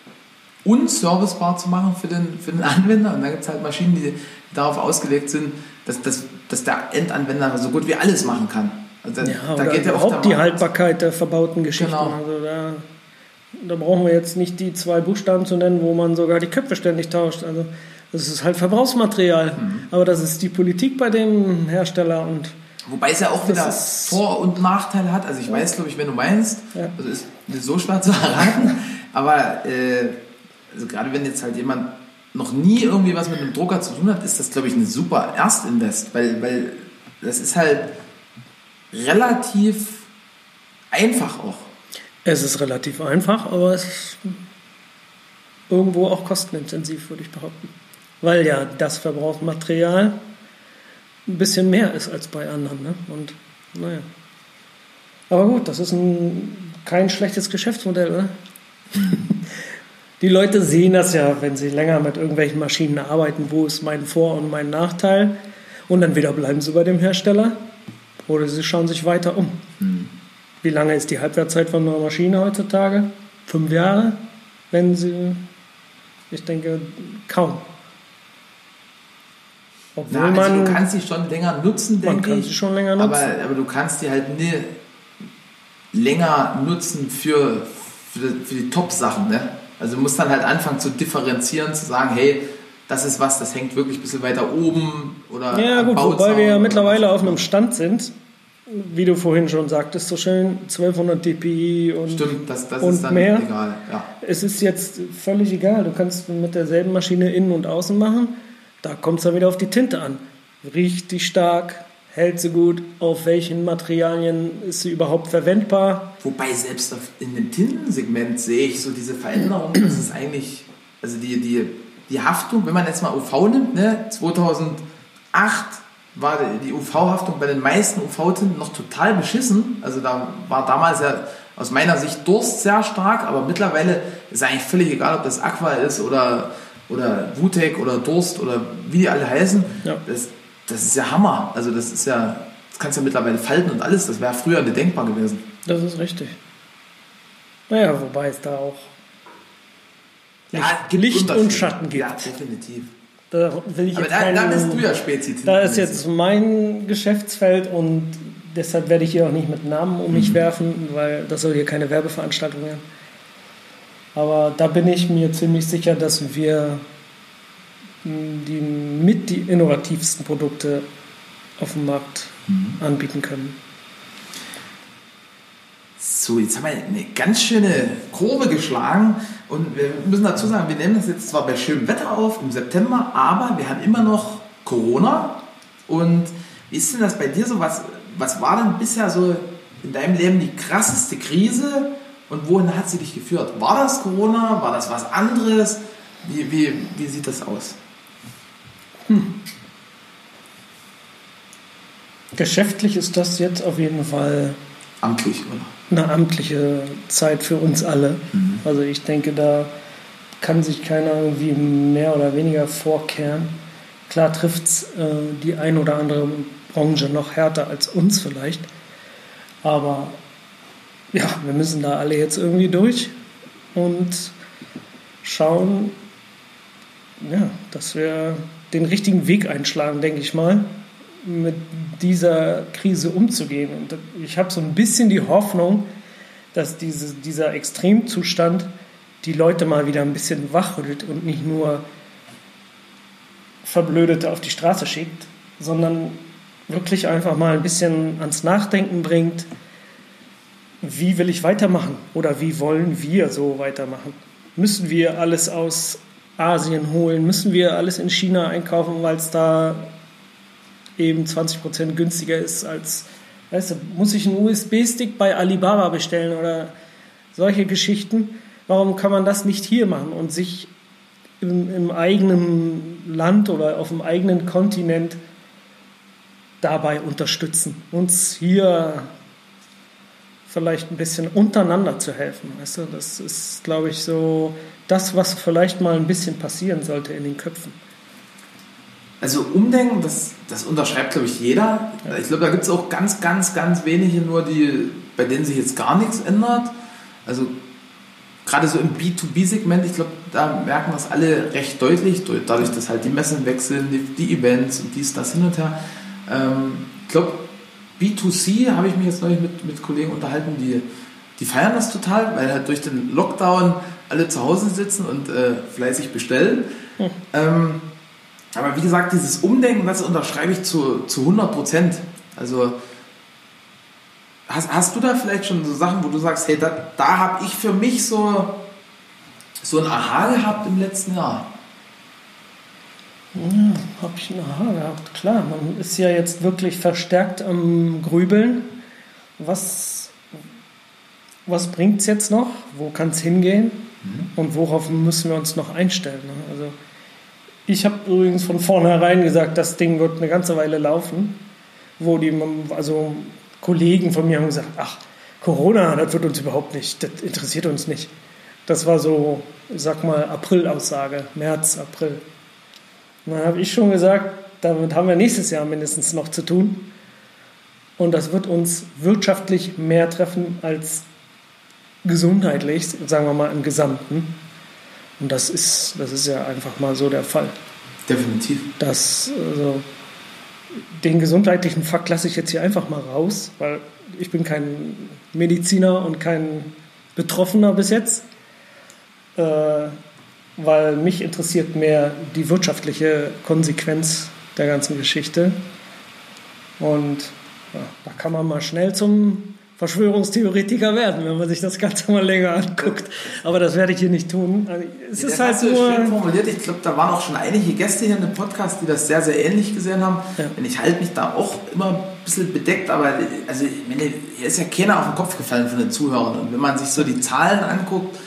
unservicebar zu machen für den, für den Anwender. Und dann gibt es halt Maschinen, die darauf ausgelegt sind, dass, dass, dass der Endanwender so gut wie alles machen kann. Also da, Ja, da geht ja überhaupt die Haltbarkeit der verbauten Geschichten. Genau. Also da, da brauchen wir jetzt nicht die zwei Buchstaben zu nennen, wo man sogar die Köpfe ständig tauscht. Also das ist halt Verbrauchsmaterial. Mhm. Aber das ist die Politik bei dem Hersteller und Wobei es ja auch wieder Vor- und Nachteile hat. Also ich weiß, glaube ich, wenn du meinst, Ja. also ist so schwer zu erraten, aber äh, also gerade wenn jetzt halt jemand noch nie irgendwie was mit einem Drucker zu tun hat, ist das, glaube ich, ein super Erstinvest, weil, weil das ist halt relativ einfach auch. es ist relativ einfach, aber es ist irgendwo auch kostenintensiv, würde ich behaupten. Weil ja das Verbrauchsmaterial ein bisschen mehr ist als bei anderen. Ne? Und naja. Aber gut, das ist ein, kein schlechtes Geschäftsmodell, oder? Die Leute sehen das ja, wenn sie länger mit irgendwelchen Maschinen arbeiten, wo ist mein Vor- und mein Nachteil. Und dann wieder bleiben sie bei dem Hersteller oder sie schauen sich weiter um. Wie lange ist die Halbwertszeit von einer Maschine heutzutage? Fünf Jahre? Wenn sie, ich denke, kaum. Obwohl Na, also man, du kannst die schon länger nutzen, man denke kann ich. sie schon länger nutzen. Aber, aber du kannst die halt nie länger nutzen für, für, die, für die Top-Sachen. Ne? Also du musst dann halt anfangen zu differenzieren, zu sagen, hey, das ist was, das hängt wirklich ein bisschen weiter oben oder Ja, gut, Bauzaun wobei wir ja mittlerweile auf einem Stand sind, wie du vorhin schon sagtest, so schön 1200 dpi und, Stimmt, das, das und ist dann mehr. egal. Ja. Es ist jetzt völlig egal. Du kannst mit derselben Maschine innen und außen machen. Da kommt es dann wieder auf die Tinte an. Riecht die stark? Hält sie gut? Auf welchen Materialien ist sie überhaupt verwendbar? Wobei selbst in dem Tintensegment sehe ich so diese Veränderung, das ist eigentlich, also die, die, die Haftung, wenn man jetzt mal UV nimmt, ne, 2008 war die UV-Haftung bei den meisten UV-Tinten noch total beschissen. Also da war damals ja aus meiner Sicht Durst sehr stark, aber mittlerweile ist eigentlich völlig egal, ob das Aqua ist oder, oder Vutek oder Durst oder wie die alle heißen. Ja. Das, das ist ja Hammer. Also das ist ja, das kannst du ja mittlerweile falten und alles. Das wäre früher nicht denkbar gewesen. Das ist richtig. Naja, wobei es da auch Licht, gibt Licht und. Schatten gibt. Ja, definitiv. Da will ich Aber jetzt da, da keinen- bist du ja Spezi. Da ist jetzt mein Geschäftsfeld und deshalb werde ich hier auch nicht mit Namen um Mhm. mich werfen, weil das soll hier keine Werbeveranstaltung werden. Aber da bin ich mir ziemlich sicher, dass wir die mit die innovativsten Produkte auf dem Markt Mhm. anbieten können. So, jetzt haben wir eine ganz schöne Kurve geschlagen und wir müssen dazu sagen, wir nehmen das jetzt zwar bei schönem Wetter auf im September, aber wir haben immer noch Corona. Und wie ist denn das bei dir so? Was, was war denn bisher so in deinem Leben die krasseste Krise und wohin hat sie dich geführt? War das Corona? War das was anderes? Wie, wie, wie sieht das aus? Geschäftlich ist das jetzt auf jeden Fall Amtlich, oder? eine amtliche Zeit für uns alle. Also ich denke, da kann sich keiner irgendwie mehr oder weniger vorkehren. Klar trifft es äh, die ein oder andere Branche noch härter als uns vielleicht. Aber ja, wir müssen da alle jetzt irgendwie durch und schauen, ja, dass wir den richtigen Weg einschlagen, denke ich mal, mit dieser Krise umzugehen. Und ich habe so ein bisschen die Hoffnung, dass diese, dieser Extremzustand die Leute mal wieder ein bisschen wachrüttelt und nicht nur Verblödete auf die Straße schickt, sondern wirklich einfach mal ein bisschen ans Nachdenken bringt, wie will ich weitermachen oder wie wollen wir so weitermachen? Müssen wir alles aus Asien holen? Müssen wir alles in China einkaufen, weil es da eben 20% günstiger ist als, weißt du, muss ich einen USB-Stick bei Alibaba bestellen oder solche Geschichten? Warum kann man das nicht hier machen und sich im, im eigenen Land oder auf dem eigenen Kontinent dabei unterstützen, uns hier vielleicht ein bisschen untereinander zu helfen. Weißt du? Das ist, glaube ich, so das, was vielleicht mal ein bisschen passieren sollte in den Köpfen. Also Umdenken, das, das unterschreibt, glaube ich, jeder. Ja. Ich glaube, da gibt es auch ganz, ganz, ganz wenige nur, die, bei denen sich jetzt gar nichts ändert. Also gerade so im B2B-Segment, ich glaube, da merken das alle recht deutlich, dadurch, dass halt die Messen wechseln, die, die Events und dies, das hin und her. Ähm, ich glaube, B2C habe ich mich jetzt neulich mit, mit Kollegen unterhalten, die, die feiern das total, weil halt durch den Lockdown alle zu Hause sitzen und äh, fleißig bestellen. Hm. Ähm, aber wie gesagt, dieses Umdenken, das unterschreibe ich zu, zu 100 Prozent. Also hast, hast du da vielleicht schon so Sachen, wo du sagst, hey, da, da habe ich für mich so, so ein Aha gehabt im letzten Jahr? Ja, habe ich ein Aha gehabt. Klar, man ist ja jetzt wirklich verstärkt am Grübeln. Was, was bringt es jetzt noch? Wo kann es hingehen? Mhm. Und worauf müssen wir uns noch einstellen? Ne? Also, ich habe übrigens von vornherein gesagt, das Ding wird eine ganze Weile laufen. Wo die, also Kollegen von mir haben gesagt, ach, Corona, das wird uns überhaupt nicht, das interessiert uns nicht. Das war so, ich sag mal, April-Aussage, März, April. Und dann habe ich schon gesagt, damit haben wir nächstes Jahr mindestens noch zu tun. Und das wird uns wirtschaftlich mehr treffen als gesundheitlich, sagen wir mal im Gesamten. Und das ist, das ist ja einfach mal so der Fall. Definitiv. Das, also, den gesundheitlichen Fakt lasse ich jetzt hier einfach mal raus, weil ich bin kein Mediziner und kein Betroffener bis jetzt. Äh, weil mich interessiert mehr die wirtschaftliche Konsequenz der ganzen Geschichte. Und ja, da kann man mal schnell zum Verschwörungstheoretiker werden, wenn man sich das Ganze mal länger anguckt. Aber das werde ich hier nicht tun. Also, es ja, ist halt nur schön formuliert. Ich glaube, da waren auch schon einige Gäste hier in dem Podcast, die das sehr, sehr ähnlich gesehen haben. Ja. Und ich halte mich da auch immer ein bisschen bedeckt, aber also, meine, hier ist ja keiner auf den Kopf gefallen von den Zuhörern. Und wenn man sich so die Zahlen anguckt,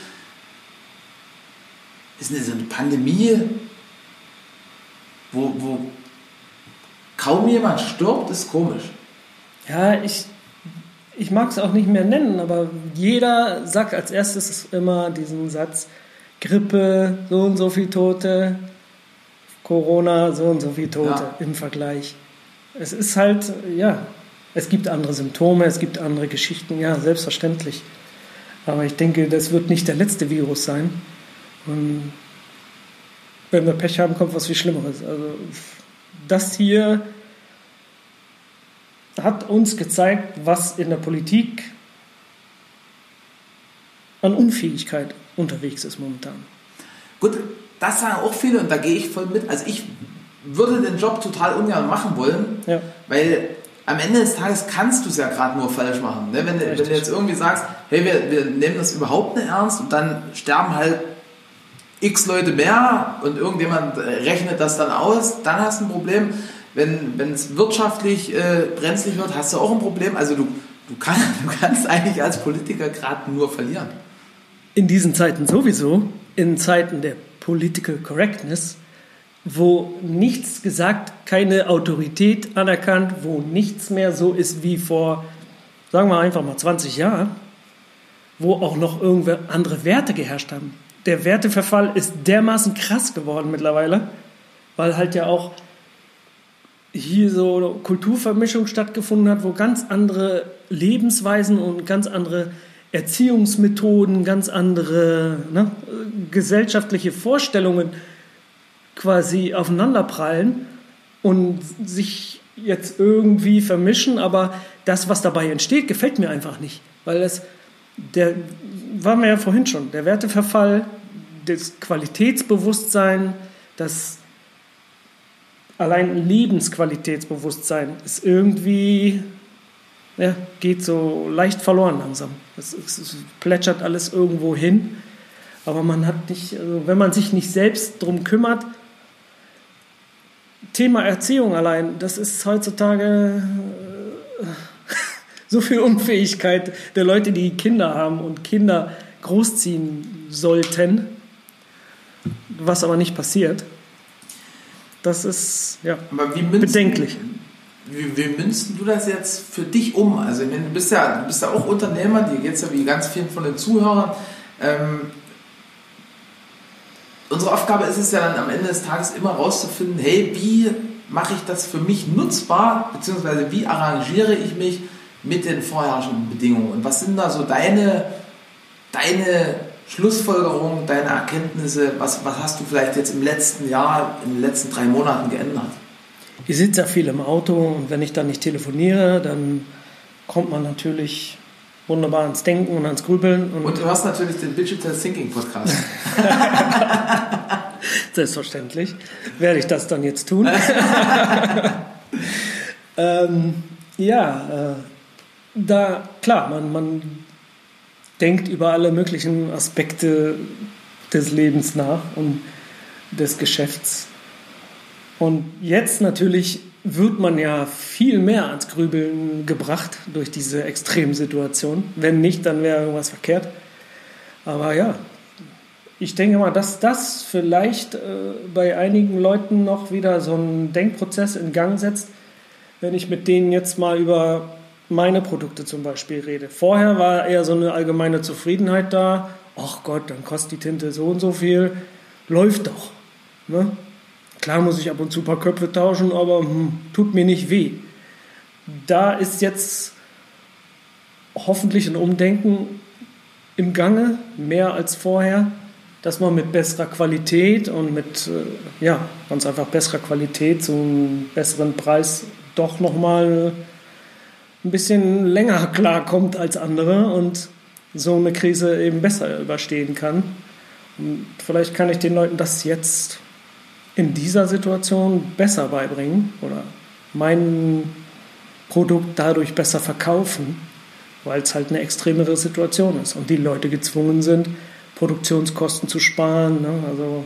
ist eine, so eine Pandemie, wo, wo kaum jemand stirbt, ist komisch. Ja, ich, ich mag es auch nicht mehr nennen, aber jeder sagt als erstes immer diesen Satz, Grippe, so und so viel Tote, Corona, so und so viel Tote ja. im Vergleich. Es ist halt, ja, es gibt andere Symptome, es gibt andere Geschichten, ja, selbstverständlich. Aber ich denke, das wird nicht der letzte Virus sein. Und wenn wir Pech haben, kommt was viel Schlimmeres. Also das hier hat uns gezeigt, was in der Politik an Unfähigkeit unterwegs ist momentan. Gut, das sagen auch viele und da gehe ich voll mit. Also ich würde den Job total ungern machen wollen, ja. weil am Ende des Tages kannst du es ja gerade nur falsch machen. Ne? Wenn, wenn, du jetzt irgendwie sagst, hey, wir, wir nehmen das überhaupt nicht ernst und dann sterben halt x Leute mehr und irgendjemand äh, rechnet das dann aus, dann hast du ein Problem. Wenn, es wirtschaftlich äh, brenzlig wird, hast du auch ein Problem. Also du, du, kann, du kannst eigentlich als Politiker gerade nur verlieren. In diesen Zeiten sowieso, in Zeiten der Political Correctness, wo nichts gesagt, keine Autorität anerkannt, wo nichts mehr so ist wie vor, sagen wir einfach mal 20 Jahren, wo auch noch irgendwelche andere Werte geherrscht haben der Werteverfall ist dermaßen krass geworden mittlerweile, weil halt ja auch hier so eine Kulturvermischung stattgefunden hat, wo ganz andere Lebensweisen und ganz andere Erziehungsmethoden, ganz andere ne, gesellschaftliche Vorstellungen quasi aufeinanderprallen und sich jetzt irgendwie vermischen, aber das, was dabei entsteht, gefällt mir einfach nicht, weil es der waren wir ja vorhin schon, der Werteverfall, das Qualitätsbewusstsein, das allein Lebensqualitätsbewusstsein ist irgendwie, ja, geht so leicht verloren langsam. Es, es, es plätschert alles irgendwo hin, aber man hat nicht, also wenn man sich nicht selbst darum kümmert, Thema Erziehung allein, das ist heutzutage äh, so viel Unfähigkeit der Leute, die Kinder haben und Kinder großziehen sollten. was aber nicht passiert. Das ist ja münzen, bedenklich. Wie, wie münzen du das jetzt für dich um? Also meine, du bist ja, du bist ja auch Unternehmer, dir geht es ja wie ganz vielen von den Zuhörern. Ähm, unsere Aufgabe ist es ja dann am Ende des Tages immer rauszufinden, hey, wie mache ich das für mich nutzbar, beziehungsweise wie arrangiere ich mich mit den vorherrschenden Bedingungen? Und was sind da so deine, deine Schlussfolgerungen, deine Erkenntnisse? Was, was hast du vielleicht jetzt im letzten Jahr, in den letzten drei Monaten geändert? Ich sitze ja viel im Auto und wenn ich dann nicht telefoniere, dann kommt man natürlich wunderbar ans Denken und ans Grübeln. Und, und du hast natürlich den Digital Thinking Podcast. Selbstverständlich werde ich das dann jetzt tun. ähm, ja, äh, da, klar, man, man denkt über alle möglichen Aspekte des Lebens nach und des Geschäfts. Und jetzt natürlich wird man ja viel mehr ans Grübeln gebracht durch diese Extremsituation. Wenn nicht, dann wäre irgendwas verkehrt. Aber ja, ich denke mal, dass das vielleicht äh, bei einigen Leuten noch wieder so einen Denkprozess in Gang setzt, wenn ich mit denen jetzt mal über meine Produkte zum Beispiel rede. Vorher war eher so eine allgemeine Zufriedenheit da. Ach Gott, dann kostet die Tinte so und so viel. Läuft doch. Ne? Klar muss ich ab und zu ein paar Köpfe tauschen, aber hm, tut mir nicht weh. Da ist jetzt hoffentlich ein Umdenken im Gange, mehr als vorher, dass man mit besserer Qualität und mit, äh, ja, ganz einfach besserer Qualität zu einem besseren Preis doch nochmal ein bisschen länger klarkommt als andere und so eine Krise eben besser überstehen kann. Und vielleicht kann ich den Leuten das jetzt in dieser Situation besser beibringen oder mein Produkt dadurch besser verkaufen, weil es halt eine extremere Situation ist und die Leute gezwungen sind, Produktionskosten zu sparen. Ne? Also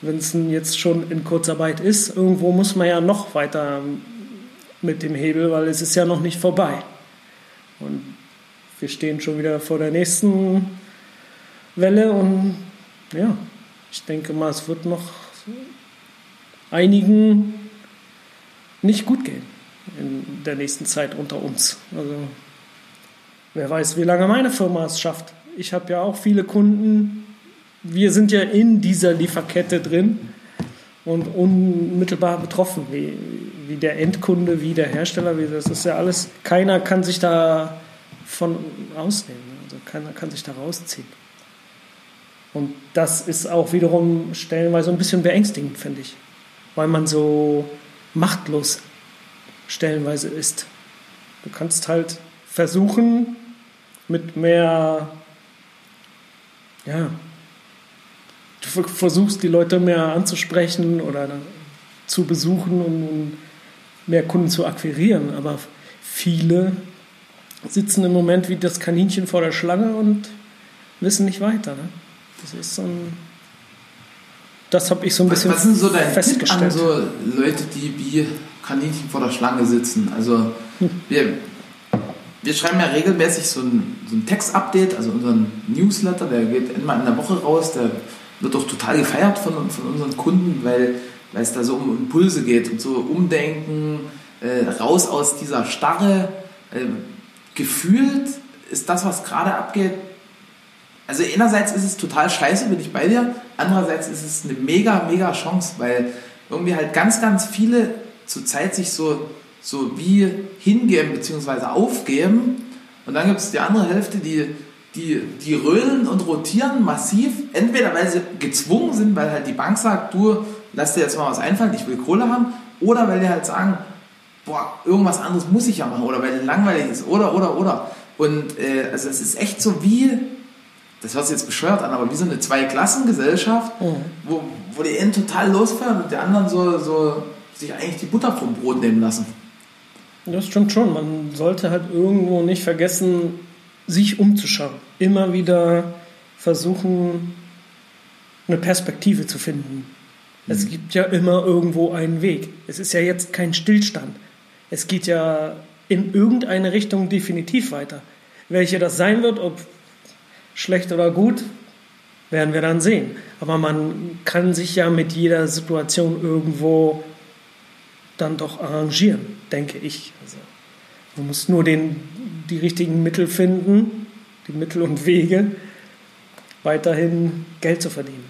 wenn es jetzt schon in Kurzarbeit ist, irgendwo muss man ja noch weiter mit dem Hebel, weil es ist ja noch nicht vorbei. Und wir stehen schon wieder vor der nächsten Welle und ja, ich denke mal, es wird noch einigen nicht gut gehen in der nächsten Zeit unter uns. Also wer weiß, wie lange meine Firma es schafft. Ich habe ja auch viele Kunden. Wir sind ja in dieser Lieferkette drin und unmittelbar betroffen, wie, wie der Endkunde, wie der Hersteller. Wie, das ist ja alles, keiner kann sich da von ausnehmen. Also keiner kann sich da rausziehen. Und das ist auch wiederum stellenweise ein bisschen beängstigend, finde ich weil man so machtlos stellenweise ist. Du kannst halt versuchen, mit mehr, ja, du versuchst die Leute mehr anzusprechen oder zu besuchen, um mehr Kunden zu akquirieren, aber viele sitzen im Moment wie das Kaninchen vor der Schlange und wissen nicht weiter. Ne? Das ist so ein das habe ich so ein bisschen Was sind so dein festgestellt. An so Leute, die wie Kaninchen vor der Schlange sitzen? Also hm. wir, wir schreiben ja regelmäßig so ein, so ein Text-Update, also unseren Newsletter, der geht einmal in der Woche raus, der wird auch total gefeiert von, von unseren Kunden, weil, weil es da so um Impulse geht und so Umdenken, äh, raus aus dieser Starre. Äh, gefühlt ist das, was gerade abgeht, also einerseits ist es total scheiße, bin ich bei dir, andererseits ist es eine mega, mega Chance, weil irgendwie halt ganz, ganz viele zurzeit sich so, so wie hingeben bzw. aufgeben und dann gibt es die andere Hälfte, die, die, die rödeln und rotieren massiv, entweder weil sie gezwungen sind, weil halt die Bank sagt, du, lass dir jetzt mal was einfallen, ich will Kohle haben, oder weil die halt sagen, boah, irgendwas anderes muss ich ja machen, oder weil es langweilig ist, oder, oder, oder. Und äh, also es ist echt so wie, das hört sich jetzt bescheuert an, aber wie so eine Zweiklassengesellschaft, mhm. wo, wo die einen total losfeuern und die anderen so, so sich eigentlich die Butter vom Brot nehmen lassen. Das stimmt schon. Man sollte halt irgendwo nicht vergessen, sich umzuschauen. Immer wieder versuchen, eine Perspektive zu finden. Mhm. Es gibt ja immer irgendwo einen Weg. Es ist ja jetzt kein Stillstand. Es geht ja in irgendeine Richtung definitiv weiter. Welche das sein wird, ob schlecht oder gut, werden wir dann sehen. Aber man kann sich ja mit jeder Situation irgendwo dann doch arrangieren, denke ich. Also man muss nur den, die richtigen Mittel finden, die Mittel und Wege, weiterhin Geld zu verdienen.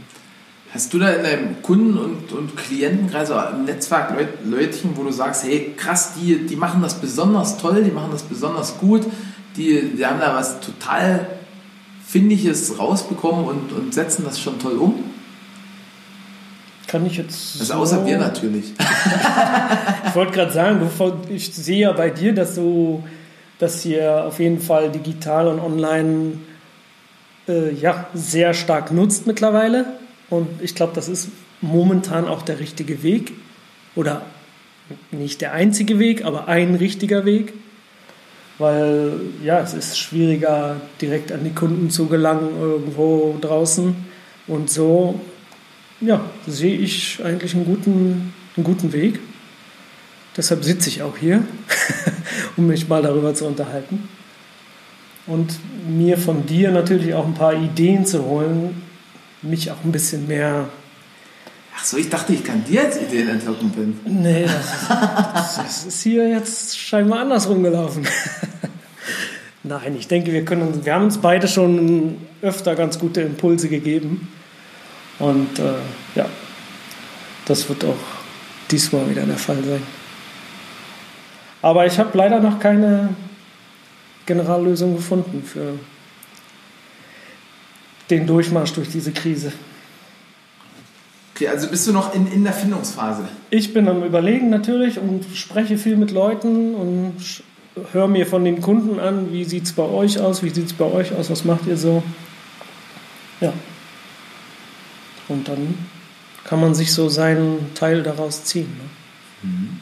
Hast du da in deinem Kunden- und, und Klientenkreis oder im Netzwerk Leut, Leutchen, wo du sagst, hey krass, die, die machen das besonders toll, die machen das besonders gut, die, die haben da was total Findiges rausbekommen und, und setzen das schon toll um? Kann ich jetzt. Also außer wir natürlich. ich wollte gerade sagen, ich sehe ja bei dir, dass du das hier auf jeden Fall digital und online äh, ja, sehr stark nutzt mittlerweile. Und ich glaube, das ist momentan auch der richtige Weg. Oder nicht der einzige Weg, aber ein richtiger Weg. Weil ja, es ist schwieriger, direkt an die Kunden zu gelangen, irgendwo draußen. Und so ja, sehe ich eigentlich einen guten, einen guten Weg. Deshalb sitze ich auch hier, um mich mal darüber zu unterhalten. Und mir von dir natürlich auch ein paar Ideen zu holen, mich auch ein bisschen mehr. Ach so, ich dachte, ich kann dir jetzt Ideen entlocken, Ben. Nee, das ist, das ist hier jetzt scheinbar andersrum gelaufen. Nein, ich denke, wir können wir haben uns beide schon öfter ganz gute Impulse gegeben. Und äh, ja, das wird auch diesmal wieder der Fall sein. Aber ich habe leider noch keine Generallösung gefunden für den Durchmarsch durch diese Krise. Okay, also bist du noch in, in der Findungsphase? Ich bin am Überlegen natürlich und spreche viel mit Leuten und höre mir von den Kunden an, wie sieht es bei euch aus, wie sieht es bei euch aus, was macht ihr so. Ja. Und dann kann man sich so seinen Teil daraus ziehen. Ne? Mhm.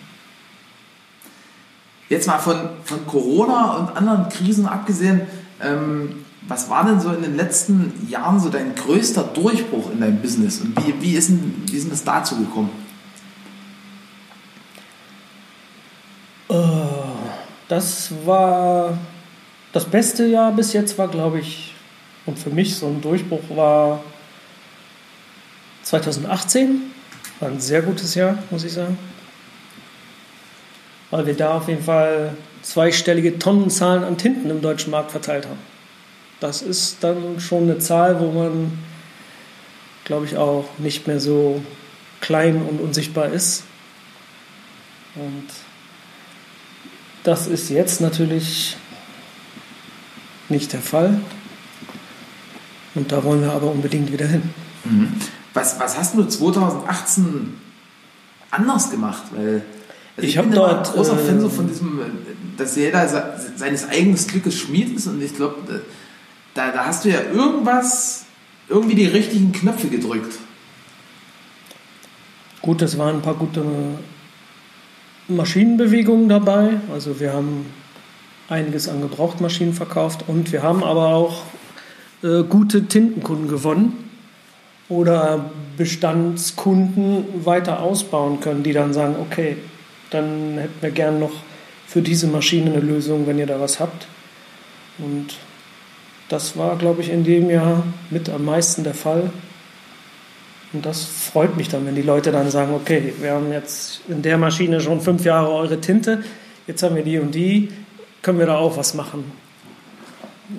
Jetzt mal von, von Corona und anderen Krisen abgesehen, ähm, was war denn so in den letzten Jahren so dein größter Durchbruch in deinem Business und wie, wie, ist, denn, wie ist denn das dazu gekommen? Äh, das war das beste Jahr bis jetzt war, glaube ich, und für mich so ein Durchbruch war 2018. War ein sehr gutes Jahr, muss ich sagen. Weil wir da auf jeden Fall zweistellige Tonnenzahlen an Tinten im deutschen Markt verteilt haben. Das ist dann schon eine Zahl, wo man, glaube ich, auch nicht mehr so klein und unsichtbar ist. Und das ist jetzt natürlich nicht der Fall. Und da wollen wir aber unbedingt wieder hin. Mhm. Was, was hast du 2018 anders gemacht? Weil also ich, ich bin dort großer äh, Fan so von diesem, dass jeder seines eigenen Glückes Schmied ist und ich glaube, da, da hast du ja irgendwas, irgendwie die richtigen Knöpfe gedrückt. Gut, es waren ein paar gute Maschinenbewegungen dabei. Also wir haben einiges an Gebrauchtmaschinen verkauft und wir haben aber auch äh, gute Tintenkunden gewonnen oder Bestandskunden weiter ausbauen können, die dann sagen, okay, dann hätten wir gern noch für diese Maschine eine Lösung, wenn ihr da was habt. Und das war, glaube ich, in dem Jahr mit am meisten der Fall. Und das freut mich dann, wenn die Leute dann sagen, okay, wir haben jetzt in der Maschine schon fünf Jahre eure Tinte, jetzt haben wir die und die, können wir da auch was machen.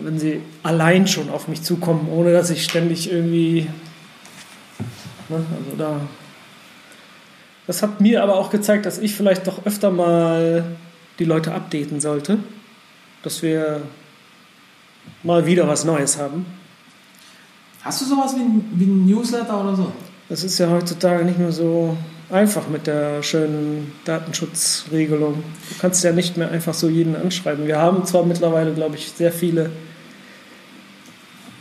Wenn sie allein schon auf mich zukommen, ohne dass ich ständig irgendwie Ne? Also da. Das hat mir aber auch gezeigt, dass ich vielleicht doch öfter mal die Leute updaten sollte, dass wir mal wieder was Neues haben. Hast du sowas wie wie ein Newsletter oder so? Das ist ja heutzutage nicht mehr so einfach mit der schönen Datenschutzregelung. Du kannst ja nicht mehr einfach so jeden anschreiben. Wir haben zwar mittlerweile, glaube ich, sehr viele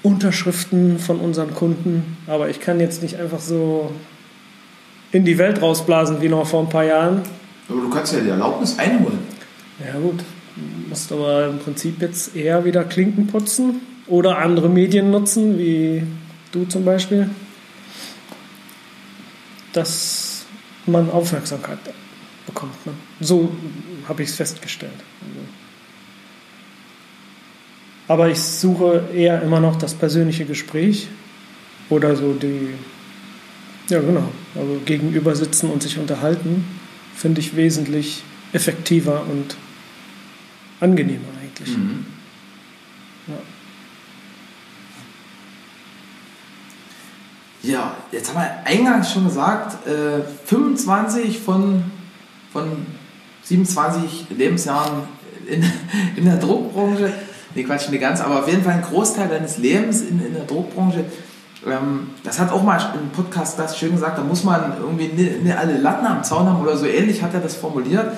Unterschriften von unseren Kunden, aber ich kann jetzt nicht einfach so in die Welt rausblasen wie noch vor ein paar Jahren. Aber du kannst ja die Erlaubnis einholen. Ja gut, du musst aber im Prinzip jetzt eher wieder Klinken putzen oder andere Medien nutzen, wie du zum Beispiel, dass man Aufmerksamkeit bekommt. Ne? So habe ich es festgestellt. Aber ich suche eher immer noch das persönliche Gespräch Oder so die, ja genau, also gegenüber sitzen und sich unterhalten, finde ich wesentlich effektiver und angenehmer eigentlich. Mhm. Ja. Ja, jetzt haben wir eingangs schon gesagt, äh, 25 von, von 27 Lebensjahren in, in der Druckbranche. Nee, Quatsch, nicht ganz, aber auf jeden Fall ein Großteil deines Lebens in, in der Druckbranche. Ähm, das hat auch mal im Podcast das schön gesagt, da muss man irgendwie nicht nicht alle Latten am Zaun haben oder so ähnlich hat er das formuliert.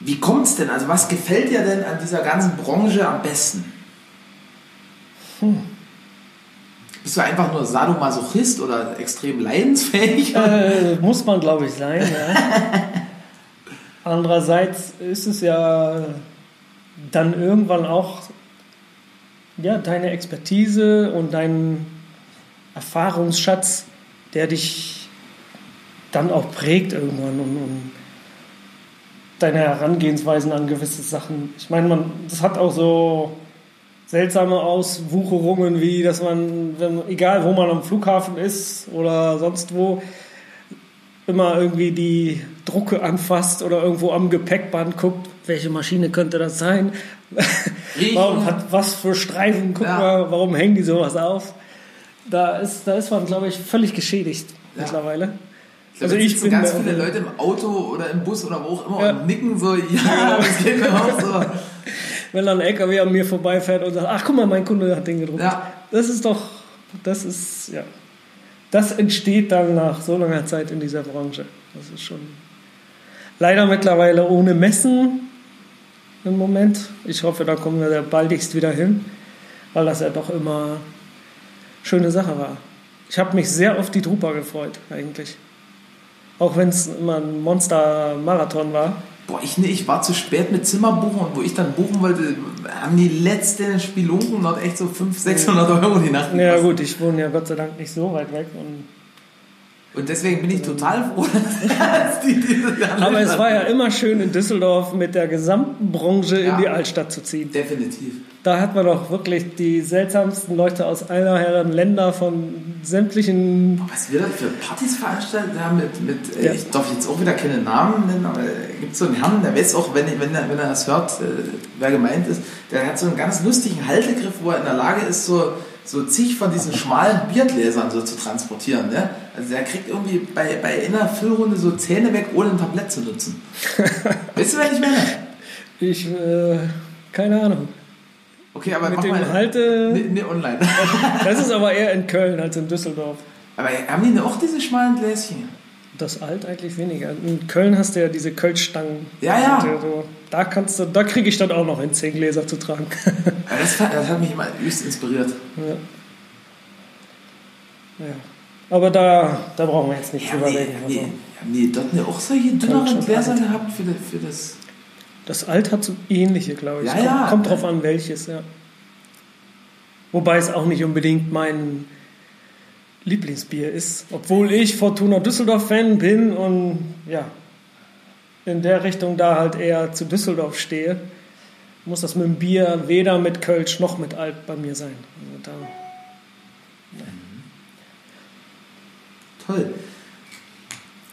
Wie kommt es denn? Also was gefällt dir denn an dieser ganzen Branche am besten? Bist du einfach nur Sadomasochist oder extrem leidensfähig? Äh, muss man, glaube ich, sein. Ja. Andererseits ist es ja dann irgendwann auch ja, deine Expertise und dein Erfahrungsschatz, der dich dann auch prägt irgendwann und, und deine Herangehensweisen an gewisse Sachen. Ich meine, man, das hat auch so seltsame Auswucherungen, wie dass man, wenn, egal wo man am Flughafen ist oder sonst wo, immer irgendwie die Drucke anfasst oder irgendwo am Gepäckband guckt, welche Maschine könnte das sein? Warum hat was für Streifen? Guck Ja. mal, warum hängen die sowas auf? Da ist, da ist man, glaube ich, völlig geschädigt Ja. mittlerweile. Also ich sitzen ganz viele Leute im Auto oder im Bus oder wo auch immer Ja. und nicken so, ja, das geht mir auch so. wenn dann ein LKW an mir vorbeifährt und sagt, ach guck mal, mein Kunde hat den gedruckt. Ja. Das ist doch, das ist, ja. Das entsteht dann nach so langer Zeit in dieser Branche. Das ist schon leider mittlerweile ohne Messen im Moment. Ich hoffe, da kommen wir baldigst wieder hin, weil das ja doch immer schöne Sache war. Ich habe mich sehr auf die Drupa gefreut, eigentlich. Auch wenn es immer ein Monster-Marathon war. Boah, ich, ich war zu spät mit Zimmerbuchen und wo ich dann buchen wollte, haben die letzten Spelunken dort echt so 500, 600 Euro die Nacht Ja gekostet. gut, ich wohne ja Gott sei Dank nicht so weit weg. Und Und deswegen bin ich total froh, dass die diese aber es war ja immer schön in Düsseldorf mit der gesamten Branche Ja. in die Altstadt zu ziehen. Definitiv. Da hat man doch wirklich die seltsamsten Leute aus aller Herren Länder von sämtlichen. Was wir da für Partys veranstaltet haben mit, mit äh, Ja. ich darf jetzt auch wieder keine Namen nennen, aber gibt es so einen Herrn, der weiß auch, wenn, wenn, er, wenn er das hört, äh, wer gemeint ist, der hat so einen ganz lustigen Haltegriff, wo er in der Lage ist, so, so zig von diesen schmalen Biergläsern so zu transportieren. Ne? Also der kriegt irgendwie bei, bei einer Füllrunde so Zähne weg, ohne ein Tablett zu nutzen. weißt du, wer ich meine? Ich, äh, keine Ahnung. Okay, aber Mit mach dem mal Halte. Ne, ne, online. Das ist aber eher in Köln als in Düsseldorf. aber haben die denn auch diese schmalen Gläschen? Das alt eigentlich weniger. In Köln hast du ja diese Kölschstangen. Ja, ja. So, Da kannst du, da kriege ich dann auch noch hin, zehn Gläser zu tragen. Das, das hat mich immer übelst inspiriert. Ja. ja. Aber da, da brauchen wir jetzt nicht Ja, drüber nee, nee, Also, haben die dort ne auch solche dünneren Gläser gehabt für das, für das? das Alt hat so ähnliche, glaube ich. Ja, kommt, ja. kommt drauf an, welches, ja. Wobei es auch nicht unbedingt mein Lieblingsbier ist. Obwohl ich Fortuna Düsseldorf-Fan bin und ja, in der Richtung da halt eher zu Düsseldorf stehe, muss das mit dem Bier weder mit Kölsch noch mit Alt bei mir sein. Also da, Toll.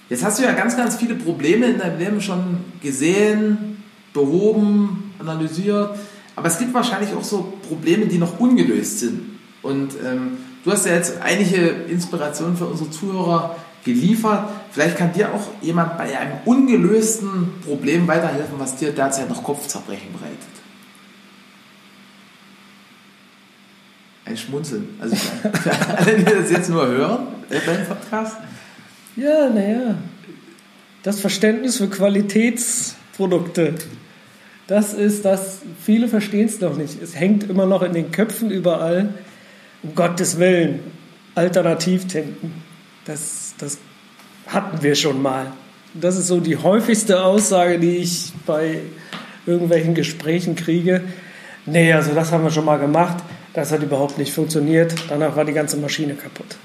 Jetzt hast du ja ganz, ganz viele Probleme in deinem Leben schon gesehen, behoben, analysiert. Aber es gibt wahrscheinlich auch so Probleme, die noch ungelöst sind. Und ähm, du hast ja jetzt einige Inspirationen für unsere Zuhörer geliefert. Vielleicht kann dir auch jemand bei einem ungelösten Problem weiterhelfen, was dir derzeit noch Kopfzerbrechen bereitet. Ein Schmunzeln. Also für alle, die das jetzt nur hören, äh, beim Podcast. Ja, naja. Das Verständnis für Qualitätsprodukte. Das ist das, viele verstehen es noch nicht. Es hängt immer noch in den Köpfen überall. Um Gottes Willen, Alternativtinten. Das, das hatten wir schon mal. Das ist so die häufigste Aussage, die ich bei irgendwelchen Gesprächen kriege. Nee, also das haben wir schon mal gemacht. Das hat überhaupt nicht funktioniert. Danach war die ganze Maschine kaputt.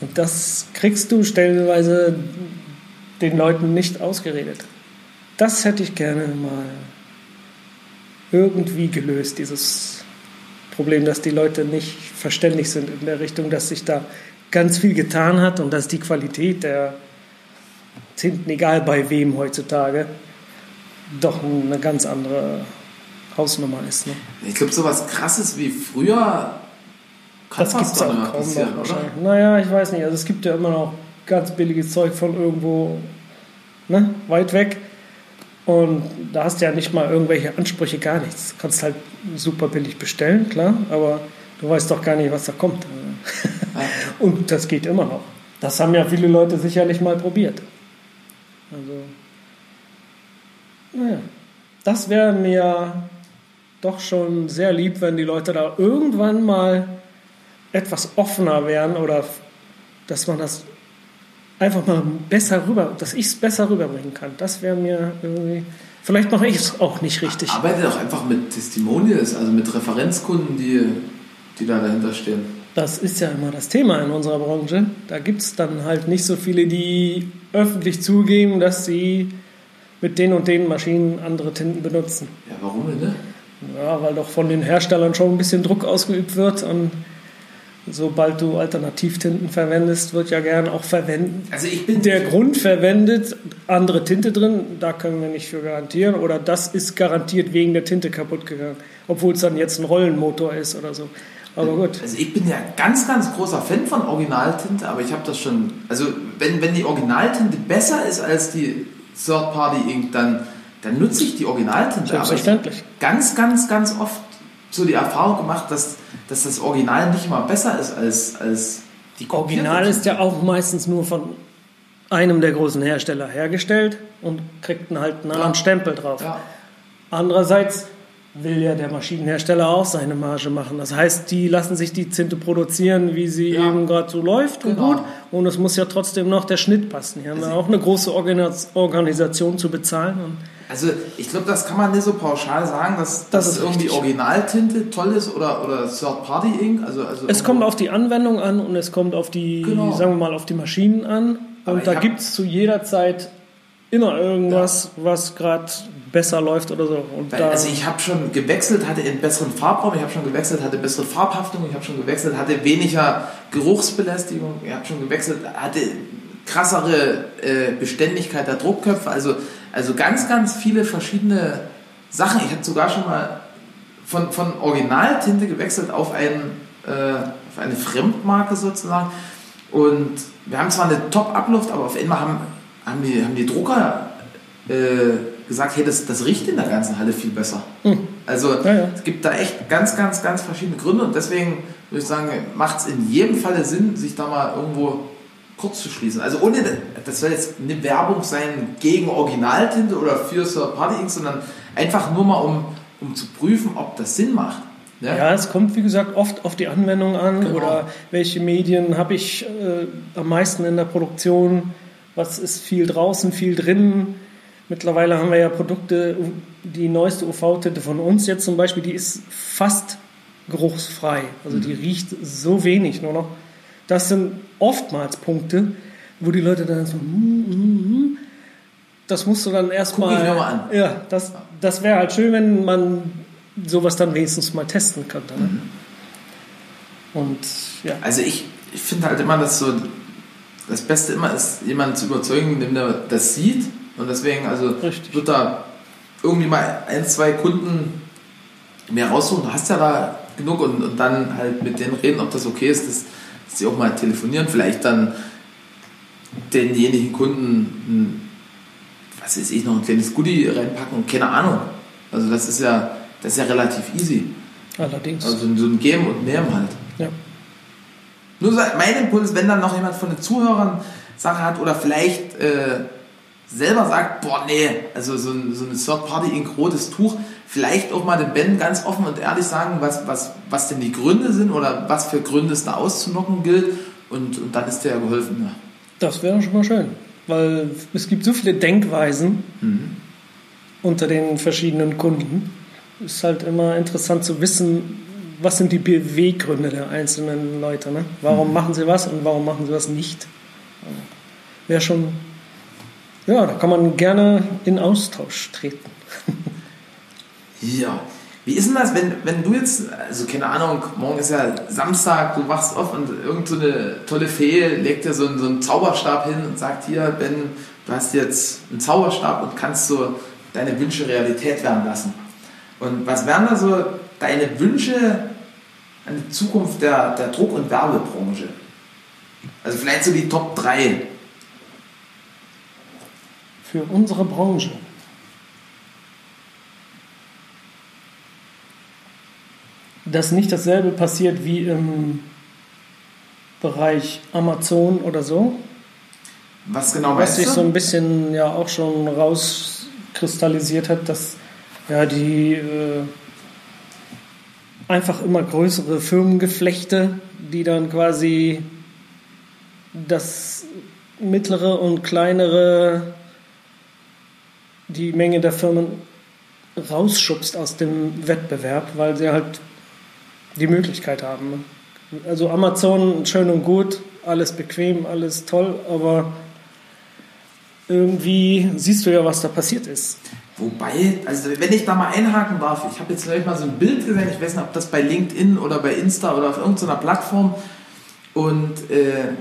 Und das kriegst du stellenweise den Leuten nicht ausgeredet. Das hätte ich gerne mal irgendwie gelöst, dieses Problem, dass die Leute nicht verständlich sind in der Richtung, dass sich da ganz viel getan hat und dass die Qualität der Tinten, egal bei wem heutzutage, doch eine ganz andere Hausnummer ist. Ne? Ich glaube, so was krasses wie früher kann Das gibt es auch kaum noch wahrscheinlich. Naja, ich weiß nicht. Also es gibt ja immer noch ganz billiges Zeug von irgendwo ne, weit weg. Und da hast du ja nicht mal irgendwelche Ansprüche, gar nichts. Du kannst halt super billig bestellen, klar, aber du weißt doch gar nicht, was da kommt. Und das geht immer noch. Das haben ja viele Leute sicherlich mal probiert. Also, naja, das wäre mir doch schon sehr lieb, wenn die Leute da irgendwann mal etwas offener wären oder dass man das einfach mal besser rüber, dass ich es besser rüberbringen kann. Das wäre mir irgendwie. Vielleicht mache ich es auch nicht richtig. Arbeite doch einfach mit Testimonials, also mit Referenzkunden, die, die da dahinter stehen. Das ist ja immer das Thema in unserer Branche. Da gibt es dann halt nicht so viele, die öffentlich zugeben, dass sie mit den und den Maschinen andere Tinten benutzen. Ja, warum denn? Ne? Ja, weil doch von den Herstellern schon ein bisschen Druck ausgeübt wird und sobald du Alternativtinten verwendest, wird ja gern auch verwenden. Also ich bin der Grund verwendet, andere Tinte drin, da können wir nicht für garantieren. Oder das ist garantiert wegen der Tinte kaputt gegangen, obwohl es dann jetzt ein Rollenmotor ist oder so. Aber gut. Also ich bin ja ganz, ganz großer Fan von Originaltinte, aber ich habe das schon. Also wenn, wenn die Originaltinte besser ist als die Third Party Ink, dann, dann nutze ich die Originaltinte. Selbstverständlich. Aber ich ganz, ganz, ganz oft so die Erfahrung gemacht, dass, dass das Original nicht immer besser ist als, als die kopierte Original ist ja auch meistens nur von einem der großen Hersteller hergestellt und kriegt dann halt einen anderen Ja. Stempel drauf. Ja. Andererseits will ja der Maschinenhersteller auch seine Marge machen. Das heißt, die lassen sich die Zinte produzieren, wie sie Ja. eben gerade so läuft Genau. und gut. Und es muss ja trotzdem noch der Schnitt passen. Die haben ja auch eine große Organis- Organisation zu bezahlen. Und Also ich glaube, das kann man nicht so pauschal sagen, dass, Das ist irgendwie richtig. Originaltinte toll ist oder, oder Third Party Ink. Also, also es kommt auf die Anwendung an und es kommt auf die, Genau. sagen wir mal, auf die Maschinen an. Aber Und da gibt es zu jeder Zeit immer irgendwas, was gerade besser läuft oder so. Weil, also ich habe schon gewechselt, hatte einen besseren Farbraum, ich habe schon gewechselt, hatte bessere Farbhaftung, ich habe schon gewechselt, hatte weniger Geruchsbelästigung, ich habe schon gewechselt, hatte krassere äh, Beständigkeit der Druckköpfe, also, also ganz, ganz viele verschiedene Sachen. Ich hatte sogar schon mal von, von Originaltinte gewechselt auf, ein, äh, auf eine Fremdmarke sozusagen. Und wir haben zwar eine Top-Abluft, aber auf einmal haben, haben, die, haben die Drucker äh, gesagt, hey, das, das riecht in der ganzen Halle viel besser. Also Ja, ja. es gibt da echt ganz, ganz, ganz verschiedene Gründe und deswegen würde ich sagen, macht es in jedem Falle Sinn, sich da mal irgendwo kurz zu schließen. Also ohne, das soll jetzt eine Werbung sein gegen Originaltinte oder für Third Party Ink, sondern einfach nur mal, um, um zu prüfen, ob das Sinn macht. Ne? Ja, es kommt wie gesagt oft auf die Anwendung an Genau. oder welche Medien habe ich äh, am meisten in der Produktion, was ist viel draußen, viel drin. Mittlerweile haben wir ja Produkte, die neueste UV-Tinte von uns jetzt zum Beispiel, die ist fast geruchsfrei. Also Mhm. die riecht so wenig nur noch. Das sind oftmals Punkte, wo die Leute dann so, hm, hm, hm. das musst du dann Guck erstmal. ich mir mal an. Ja, das, das wäre halt schön, wenn man sowas dann wenigstens mal testen könnte. Ne? Und ja, Also ich, ich finde halt immer, dass so das Beste immer ist, jemanden zu überzeugen, dem der das sieht. Und deswegen, also Richtig. wird da irgendwie mal ein, zwei Kunden mehr raussuchen. Du hast ja da genug und, und dann halt mit denen reden, ob das okay ist, dass sie auch mal telefonieren. Vielleicht dann denjenigen Kunden, ein, was weiß ich, noch ein kleines Goodie reinpacken. Keine Ahnung. Also das ist ja, das ist ja relativ easy. allerdings. Also so ein Geben und Nehmen halt. ja. Nur mein Impuls, wenn dann noch jemand von den Zuhörern Sache hat oder vielleicht äh, selber sagt, boah, nee, also so, so eine Third-Party-Ink rotes Tuch, vielleicht auch mal dem Ben ganz offen und ehrlich sagen, was, was, was denn die Gründe sind oder was für Gründe es da auszunocken gilt und, und dann ist der ja geholfen. Ja. Das wäre schon mal schön, weil es gibt so viele Denkweisen unter den verschiedenen Kunden. Ist halt immer interessant zu wissen, was sind die Beweggründe der einzelnen Leute. Ne? Warum machen sie was und warum machen sie was nicht? Wäre schon, ja, da kann man gerne in Austausch treten. Ja, Wie ist denn das, wenn, wenn du jetzt, also keine Ahnung, morgen ist ja Samstag, du wachst auf und irgendeine so eine tolle Fee legt dir so einen, so einen Zauberstab hin und sagt hier, Ben, du hast jetzt einen Zauberstab und kannst so deine Wünsche Realität werden lassen. Und was wären da so deine Wünsche an die Zukunft der, der Druck- und Werbebranche? Also vielleicht so die Top 3. Für unsere Branche. Dass nicht dasselbe passiert wie im Bereich Amazon oder so. Was genau Was sich so ein bisschen ja auch schon rauskristallisiert hat, dass ja die äh, einfach immer größere Firmengeflechte, die dann quasi das mittlere und kleinere, die Menge der Firmen rausschubst aus dem Wettbewerb, weil sie halt die Möglichkeit haben. Also Amazon schön und gut, alles bequem, alles toll, aber irgendwie siehst du ja, was da passiert ist. Wobei, also wenn ich da mal einhaken darf, ich habe jetzt neulich mal so ein Bild gesehen, ich weiß nicht, ob das bei LinkedIn oder bei Insta oder auf irgendeiner Plattform und äh,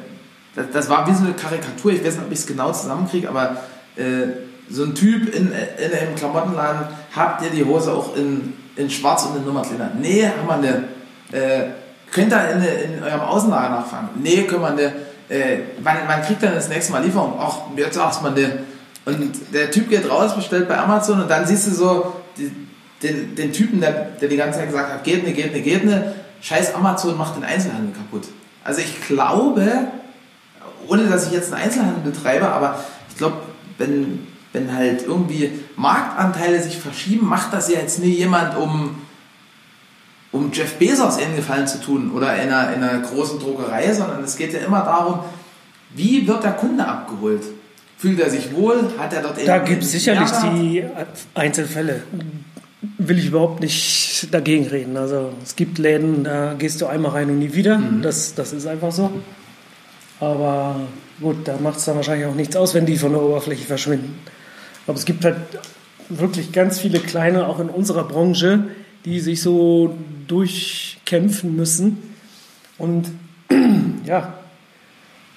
das, das war wie so eine Karikatur, ich weiß nicht, ob ich es genau zusammenkriege, aber äh, so ein Typ in, in einem Klamottenladen, habt ihr die Hose auch in, in schwarz und in Nummer kleiner? Nee, haben wir nicht. Äh, könnt ihr in, in eurem Außenlager nachfragen? Nee, können wir nicht. Äh, wann, wann kriegt ihr das nächste Mal Lieferung? Ach, jetzt sagst man nicht. Und der Typ geht raus, bestellt bei Amazon und dann siehst du so die, den, den Typen, der, der die ganze Zeit gesagt hat, geht nicht, geht nicht, geht nicht. Scheiß Amazon macht den Einzelhandel kaputt. Also ich glaube, ohne dass ich jetzt einen Einzelhandel betreibe, aber ich glaube, wenn, wenn halt irgendwie Marktanteile sich verschieben, macht das ja jetzt nie jemand, um, um Jeff Bezos einen Gefallen zu tun oder in einer, in einer großen Druckerei, sondern es geht ja immer darum, wie wird der Kunde abgeholt? Fühlt er sich wohl? Hat er dort Da gibt es sicherlich Mehrwert? die Einzelfälle. Will ich überhaupt nicht dagegen reden. Also es gibt Läden, da gehst du einmal rein und nie wieder. Das, das ist einfach so. Aber gut, da macht es dann wahrscheinlich auch nichts aus, wenn die von der Oberfläche verschwinden. Aber es gibt halt wirklich ganz viele kleine, auch in unserer Branche, die sich so durchkämpfen müssen. Und ja,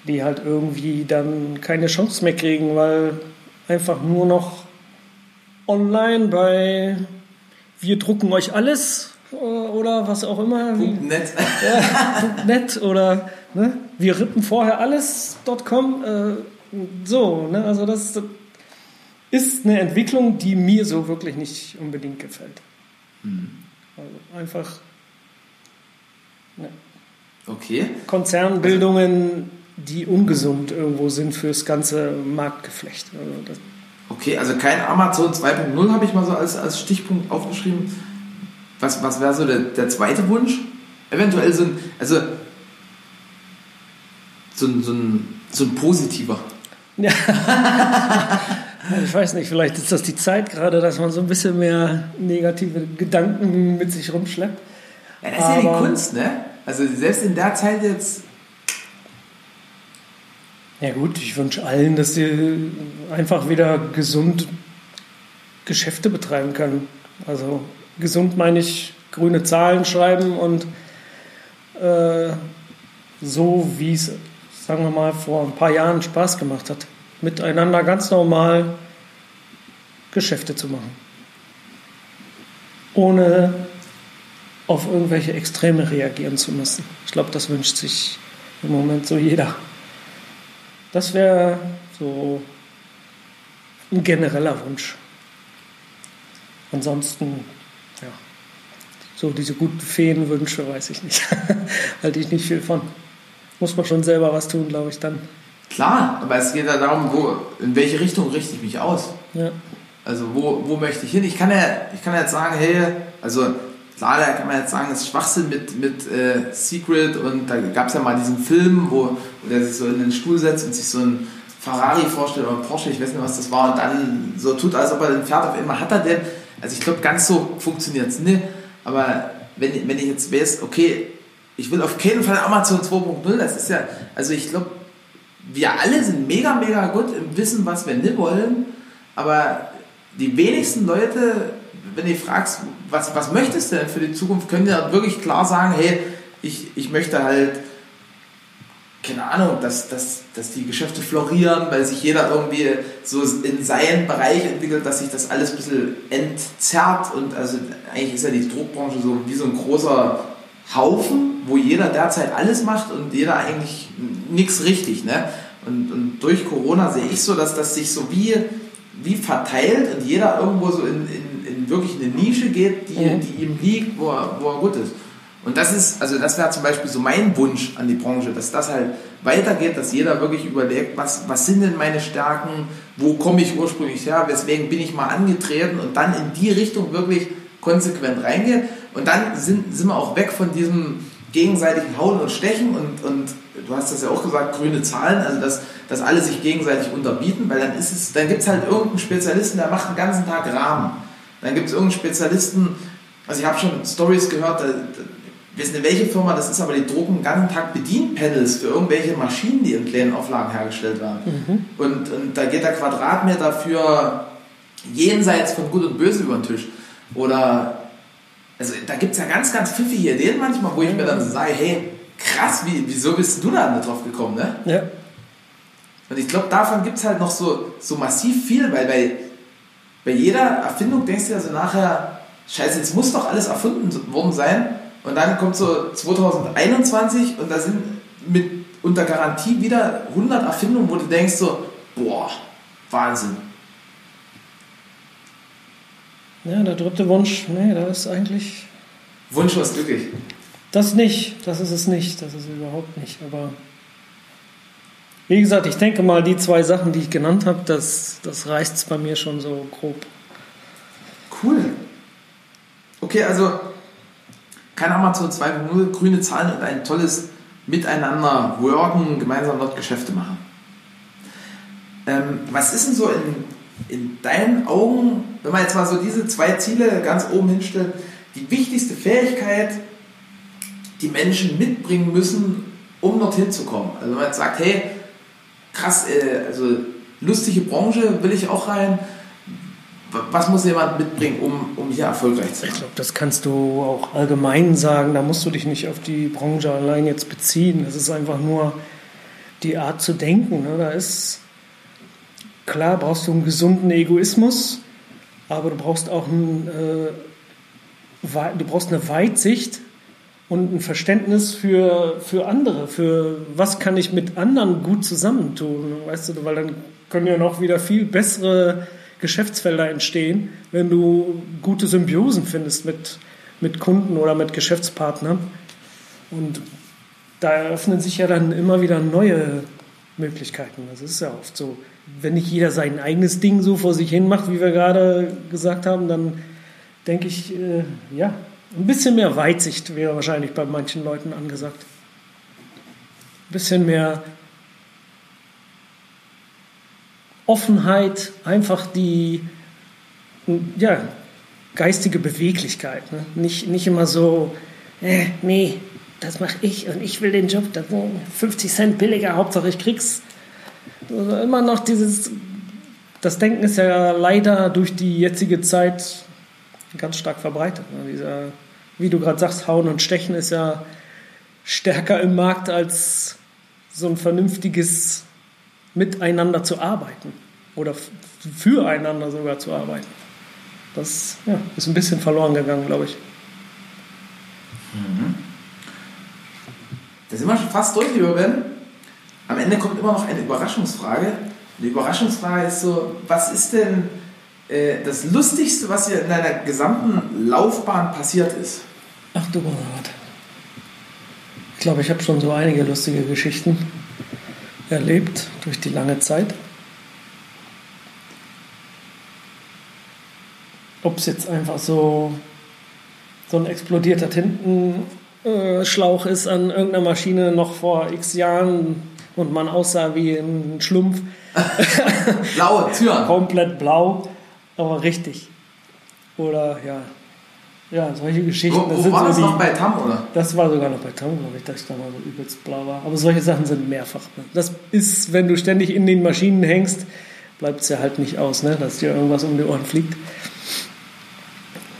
die halt irgendwie dann keine Chance mehr kriegen, weil einfach nur noch online bei wir drucken euch alles äh, oder was auch immer, Nett. ja, .net oder ne, wir rippen vorher alles.com, äh, so, ne, also das, das ist eine Entwicklung, die mir so wirklich nicht unbedingt gefällt. Also einfach ne, Okay. Konzernbildungen, die ungesund irgendwo sind fürs ganze Marktgeflecht. Also Okay, also kein Amazon 2.0 habe ich mal so als, als Stichpunkt aufgeschrieben. Was, was wäre so der, der zweite Wunsch? Eventuell so ein, also so ein, so ein, so ein positiver. Ja. ich weiß nicht, vielleicht ist das die Zeit gerade, dass man so ein bisschen mehr negative Gedanken mit sich rumschleppt. Ja, das ist ja die Aber- Kunst, ne? Also selbst in der Zeit jetzt, Ja gut, ich wünsche allen, dass sie einfach wieder gesund Geschäfte betreiben können. Also gesund meine ich grüne Zahlen schreiben und äh, so, wie es, sagen wir mal, vor ein paar Jahren Spaß gemacht hat, miteinander ganz normal Geschäfte zu machen. Ohne auf irgendwelche Extreme reagieren zu müssen. Ich glaube, das wünscht sich im Moment so jeder. Das wäre so ein genereller Wunsch. Ansonsten, ja, so diese guten Feenwünsche weiß ich nicht. Halte ich nicht viel von. Muss man schon selber was tun, glaube ich, dann. Klar, aber es geht ja darum, wo, in welche Richtung richte ich mich aus? Ja. Also wo, wo möchte ich hin? Ich kann ja, ich kann ja jetzt sagen, hey, also klar, da kann man jetzt sagen, das ist Schwachsinn mit, mit äh, Secret und da gab es ja mal diesen Film, wo, wo der sich so in den Stuhl setzt und sich so ein Ferrari vorstellt oder ein Porsche, ich weiß nicht, was das war, und dann so tut, als ob er den fährt, auf einmal hat er den. Also ich glaube, ganz so funktioniert es nicht. Aber wenn, wenn ich jetzt weiß, okay, ich will auf keinen Fall Amazon 2.0, das ist ja, also ich glaube, wir alle sind mega, mega gut im Wissen, was wir nicht wollen, aber die wenigsten Leute wenn du fragst, was, was möchtest du denn für die Zukunft, können dann wirklich klar sagen, hey, ich, ich möchte halt, keine Ahnung, dass, dass, dass die Geschäfte florieren, weil sich jeder irgendwie so in seinen Bereich entwickelt, dass sich das alles ein bisschen entzerrt und also eigentlich ist ja die Druckbranche so wie so ein großer Haufen, wo jeder derzeit alles macht und jeder eigentlich nichts richtig. Ne? Und, und durch Corona sehe ich so, dass das sich so wie, wie verteilt und jeder irgendwo so in, in, in wirklich eine Nische geht, die, mhm. die ihm liegt, wo er, wo er gut ist. Und das ist, also das wäre zum Beispiel so mein Wunsch an die Branche, dass das halt weitergeht, dass jeder wirklich überlegt, was, was sind denn meine Stärken, wo komme ich ursprünglich her, weswegen bin ich mal angetreten und dann in die Richtung wirklich konsequent reingeht. Und dann sind, sind wir auch weg von diesem gegenseitigen Hauen und Stechen und, und du hast das ja auch gesagt, grüne Zahlen, also dass, dass alle sich gegenseitig unterbieten, weil dann ist es, dann gibt es halt irgendeinen Spezialisten, der macht den ganzen Tag Rahmen. Dann gibt es irgendeinen Spezialisten, also ich habe schon Stories gehört, da, ich weiß nicht welche Firma das ist, aber die drucken den ganzen Tag Bedienpanels für irgendwelche Maschinen, die in kleinen Auflagen hergestellt werden. Mhm. Und, und da geht der Quadratmeter für jenseits von Gut und Böse über den Tisch. Oder, also da gibt es ja ganz, ganz pfiffige Ideen manchmal, wo ich mir dann so sage, hey, krass, wie, wieso bist du da nicht drauf gekommen, ne? Ja. Und ich glaube, davon gibt es halt noch so, so massiv viel, weil bei, bei jeder Erfindung denkst du ja so nachher, scheiße, jetzt muss doch alles erfunden worden sein und dann kommt so 2021 und da sind mit unter Garantie wieder 100 Erfindungen, wo du denkst so, boah, Wahnsinn. Ja, der dritte Wunsch, nee, da ist eigentlich... Wunsch was glücklich. Das nicht, das ist es nicht, das ist es überhaupt nicht, aber... Wie gesagt, ich denke mal, die zwei Sachen, die ich genannt habe, das, das reißt es bei mir schon so grob. Cool. Okay, also kein Amazon 2.0, grüne Zahlen und ein tolles Miteinander worken, gemeinsam dort Geschäfte machen. Ähm, was ist denn so in, in deinen Augen, wenn man jetzt mal so diese zwei Ziele ganz oben hinstellt, die wichtigste Fähigkeit, die Menschen mitbringen müssen, um dorthin zu kommen? Also wenn man jetzt sagt, hey, krass, äh, also lustige Branche will ich auch rein, was muss jemand mitbringen, um, um hier erfolgreich zu sein? Ich glaube, das kannst du auch allgemein sagen. Da musst du dich nicht auf die Branche allein jetzt beziehen. Das ist einfach nur die Art zu denken. Ne? Da ist klar, brauchst du einen gesunden Egoismus, aber du brauchst auch ein, äh, du brauchst eine Weitsicht und ein Verständnis für, für andere, für was kann ich mit anderen gut zusammentun, weißt du, weil dann können ja noch wieder viel bessere Geschäftsfelder entstehen, wenn du gute Symbiosen findest mit, mit Kunden oder mit Geschäftspartnern. Und da eröffnen sich ja dann immer wieder neue Möglichkeiten. Das ist ja oft so. Wenn nicht jeder sein eigenes Ding so vor sich hin macht, wie wir gerade gesagt haben, dann denke ich, äh, ja, ein bisschen mehr Weitsicht wäre wahrscheinlich bei manchen Leuten angesagt. Ein bisschen mehr Offenheit, einfach die ja, geistige Beweglichkeit. Ne? Nicht, nicht immer so, äh, nee, das mache ich und ich will den Job, das 50 Cent billiger, Hauptsache ich krieg's. Also immer noch dieses, das Denken ist ja leider durch die jetzige Zeit ganz stark verbreitet. Ne? Dieser, wie du gerade sagst, Hauen und Stechen ist ja stärker im Markt als so ein vernünftiges miteinander zu arbeiten oder füreinander sogar zu arbeiten. Das ja, ist ein bisschen verloren gegangen, glaube ich. Mhm. Da sind wir schon fast durch, lieber Ben. Am Ende kommt immer noch eine Überraschungsfrage. Die Überraschungsfrage ist so, was ist denn äh, das Lustigste, was dir in deiner gesamten Laufbahn passiert ist? Ach du Gott. Ich glaube, ich habe schon so einige lustige Geschichten erlebt durch die lange Zeit. Ob es jetzt einfach so, so ein explodierter Tintenschlauch ist an irgendeiner Maschine noch vor x Jahren und man aussah wie ein Schlumpf. Blaue Türen. Komplett blau, aber richtig. Oder ja, ja, solche Geschichten. Wo, wo war so das die, noch bei Tam, oder? Das war sogar noch bei Tam, glaube ich, dass ich da mal so übelst blau war. Aber solche Sachen sind mehrfach. Ne? Das ist, wenn du ständig in den Maschinen hängst, bleibt es ja halt nicht aus, ne? dass dir irgendwas um die Ohren fliegt.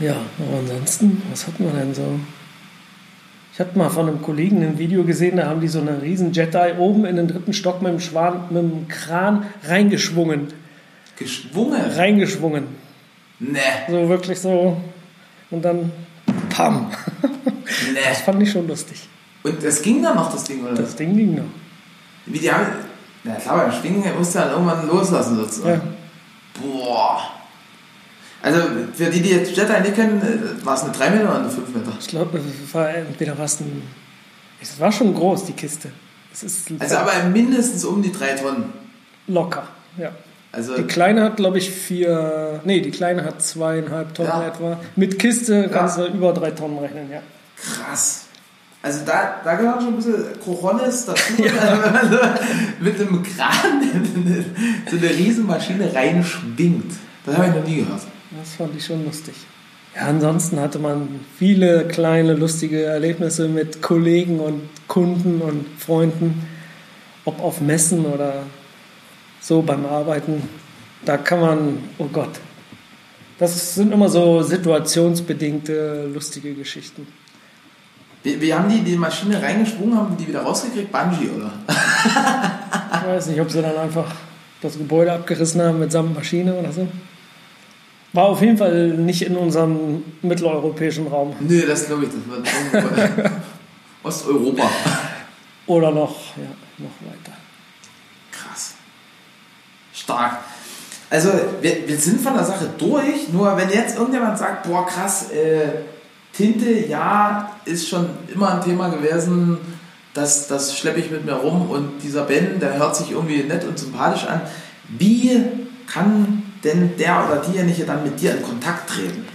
Ja, aber ansonsten, was hatten wir denn so? Ich hatte mal von einem Kollegen ein Video gesehen, da haben die so eine riesen Jedi oben in den dritten Stock mit dem, Schwan, mit dem Kran reingeschwungen. Geschwungen? Reingeschwungen. Nee. So wirklich so. Und dann pam. Nee. Das fand ich schon lustig. Und das ging dann noch, das Ding, oder? Das Ding ging noch. Wie die haben. Na klar, beim Schwingen musst du dann irgendwann loslassen sozusagen. Ja. Boah. Also für die, die jetzt Jedi nicht kennen, äh, war es eine 3 Meter oder eine 5 Meter? Ich glaube, es war entweder was ein. Es war schon groß, die Kiste. Es ist Also aber mindestens um die 3 Tonnen. locker, ja. Also Die kleine hat, glaube ich, vier. Nee, die kleine hat zweieinhalb Tonnen Ja. etwa. Mit Kiste kannst du über drei Tonnen rechnen, ja. krass. Also da, da gehört schon ein bisschen Coronis dazu, wenn man so mit einem Kran so eine Riesenmaschine reinschwingt. Das habe ich noch nie gehört. Das fand ich schon lustig. Ja, ansonsten hatte man viele kleine lustige Erlebnisse mit Kollegen und Kunden und Freunden, ob auf Messen oder so beim Arbeiten. Da kann man, oh Gott, das sind immer so situationsbedingte lustige Geschichten. Wie, wie haben die die Maschine reingeschwungen, haben die wieder rausgekriegt? Bungee, oder? Ich weiß nicht, ob sie dann einfach das Gebäude abgerissen haben mitsamt Maschine oder so. War auf jeden Fall nicht in unserem mitteleuropäischen Raum. Nö, das glaube ich, das in Osteuropa. Oder noch, ja, noch weiter. Krass. Stark. Also, wir, wir sind von der Sache durch, nur wenn jetzt irgendjemand sagt, boah, krass, äh, Tinte, ja, ist schon immer ein Thema gewesen, das, das schleppe ich mit mir rum und dieser Ben, der hört sich irgendwie nett und sympathisch an. Wie kann denn der oder diejenige dann mit dir in Kontakt treten?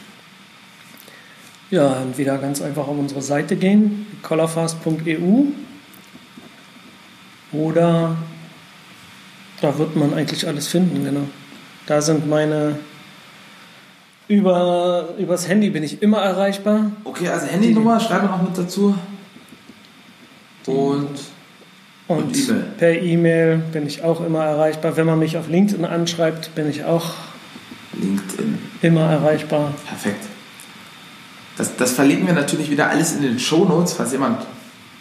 Ja, entweder ganz einfach auf unsere Seite gehen, colorfast.eu oder da wird man eigentlich alles finden, genau. Da sind meine über übers Handy bin ich immer erreichbar. Okay, also Handynummer schreibe noch mit dazu. Und Und, E-Mail. per E-Mail bin ich auch immer erreichbar. Wenn man mich auf LinkedIn anschreibt, bin ich auch LinkedIn. immer erreichbar. Perfekt. Das, das verlinken wir natürlich wieder alles in den Show Notes, falls jemand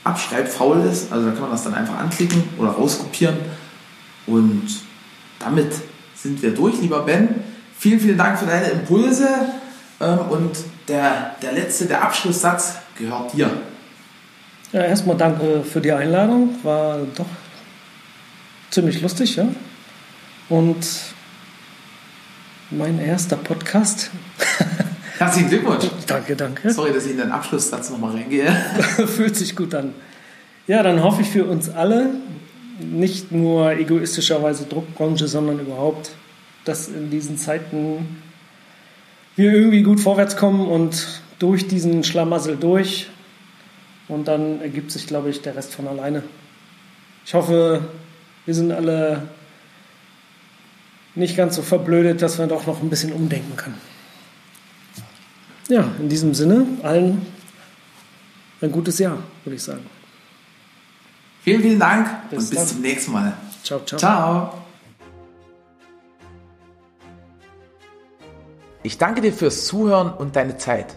abschreibt, faul ist. Also da kann man das dann einfach anklicken oder rauskopieren. Und damit sind wir durch, lieber Ben. Vielen, vielen Dank für deine Impulse. Ähm, Und der, der letzte, der Abschlusssatz gehört dir. Ja, erstmal danke für die Einladung. War doch ziemlich lustig, ja. Und mein erster Podcast. Herzlichen Glückwunsch. danke, danke. Sorry, dass ich in den Abschlusssatz nochmal reingehe. Fühlt sich gut an. Ja, dann hoffe ich für uns alle, nicht nur egoistischerweise Druckbranche, sondern überhaupt, dass in diesen Zeiten wir irgendwie gut vorwärts kommen und durch diesen Schlamassel durch. Und dann ergibt sich, glaube ich, der Rest von alleine. Ich hoffe, wir sind alle nicht ganz so verblödet, dass wir doch noch ein bisschen umdenken können. Ja, in diesem Sinne, allen ein gutes Jahr, würde ich sagen. Vielen, vielen Dank Bis und bis dann. zum nächsten Mal. Ciao, ciao. Ciao. Ich danke dir fürs Zuhören und deine Zeit.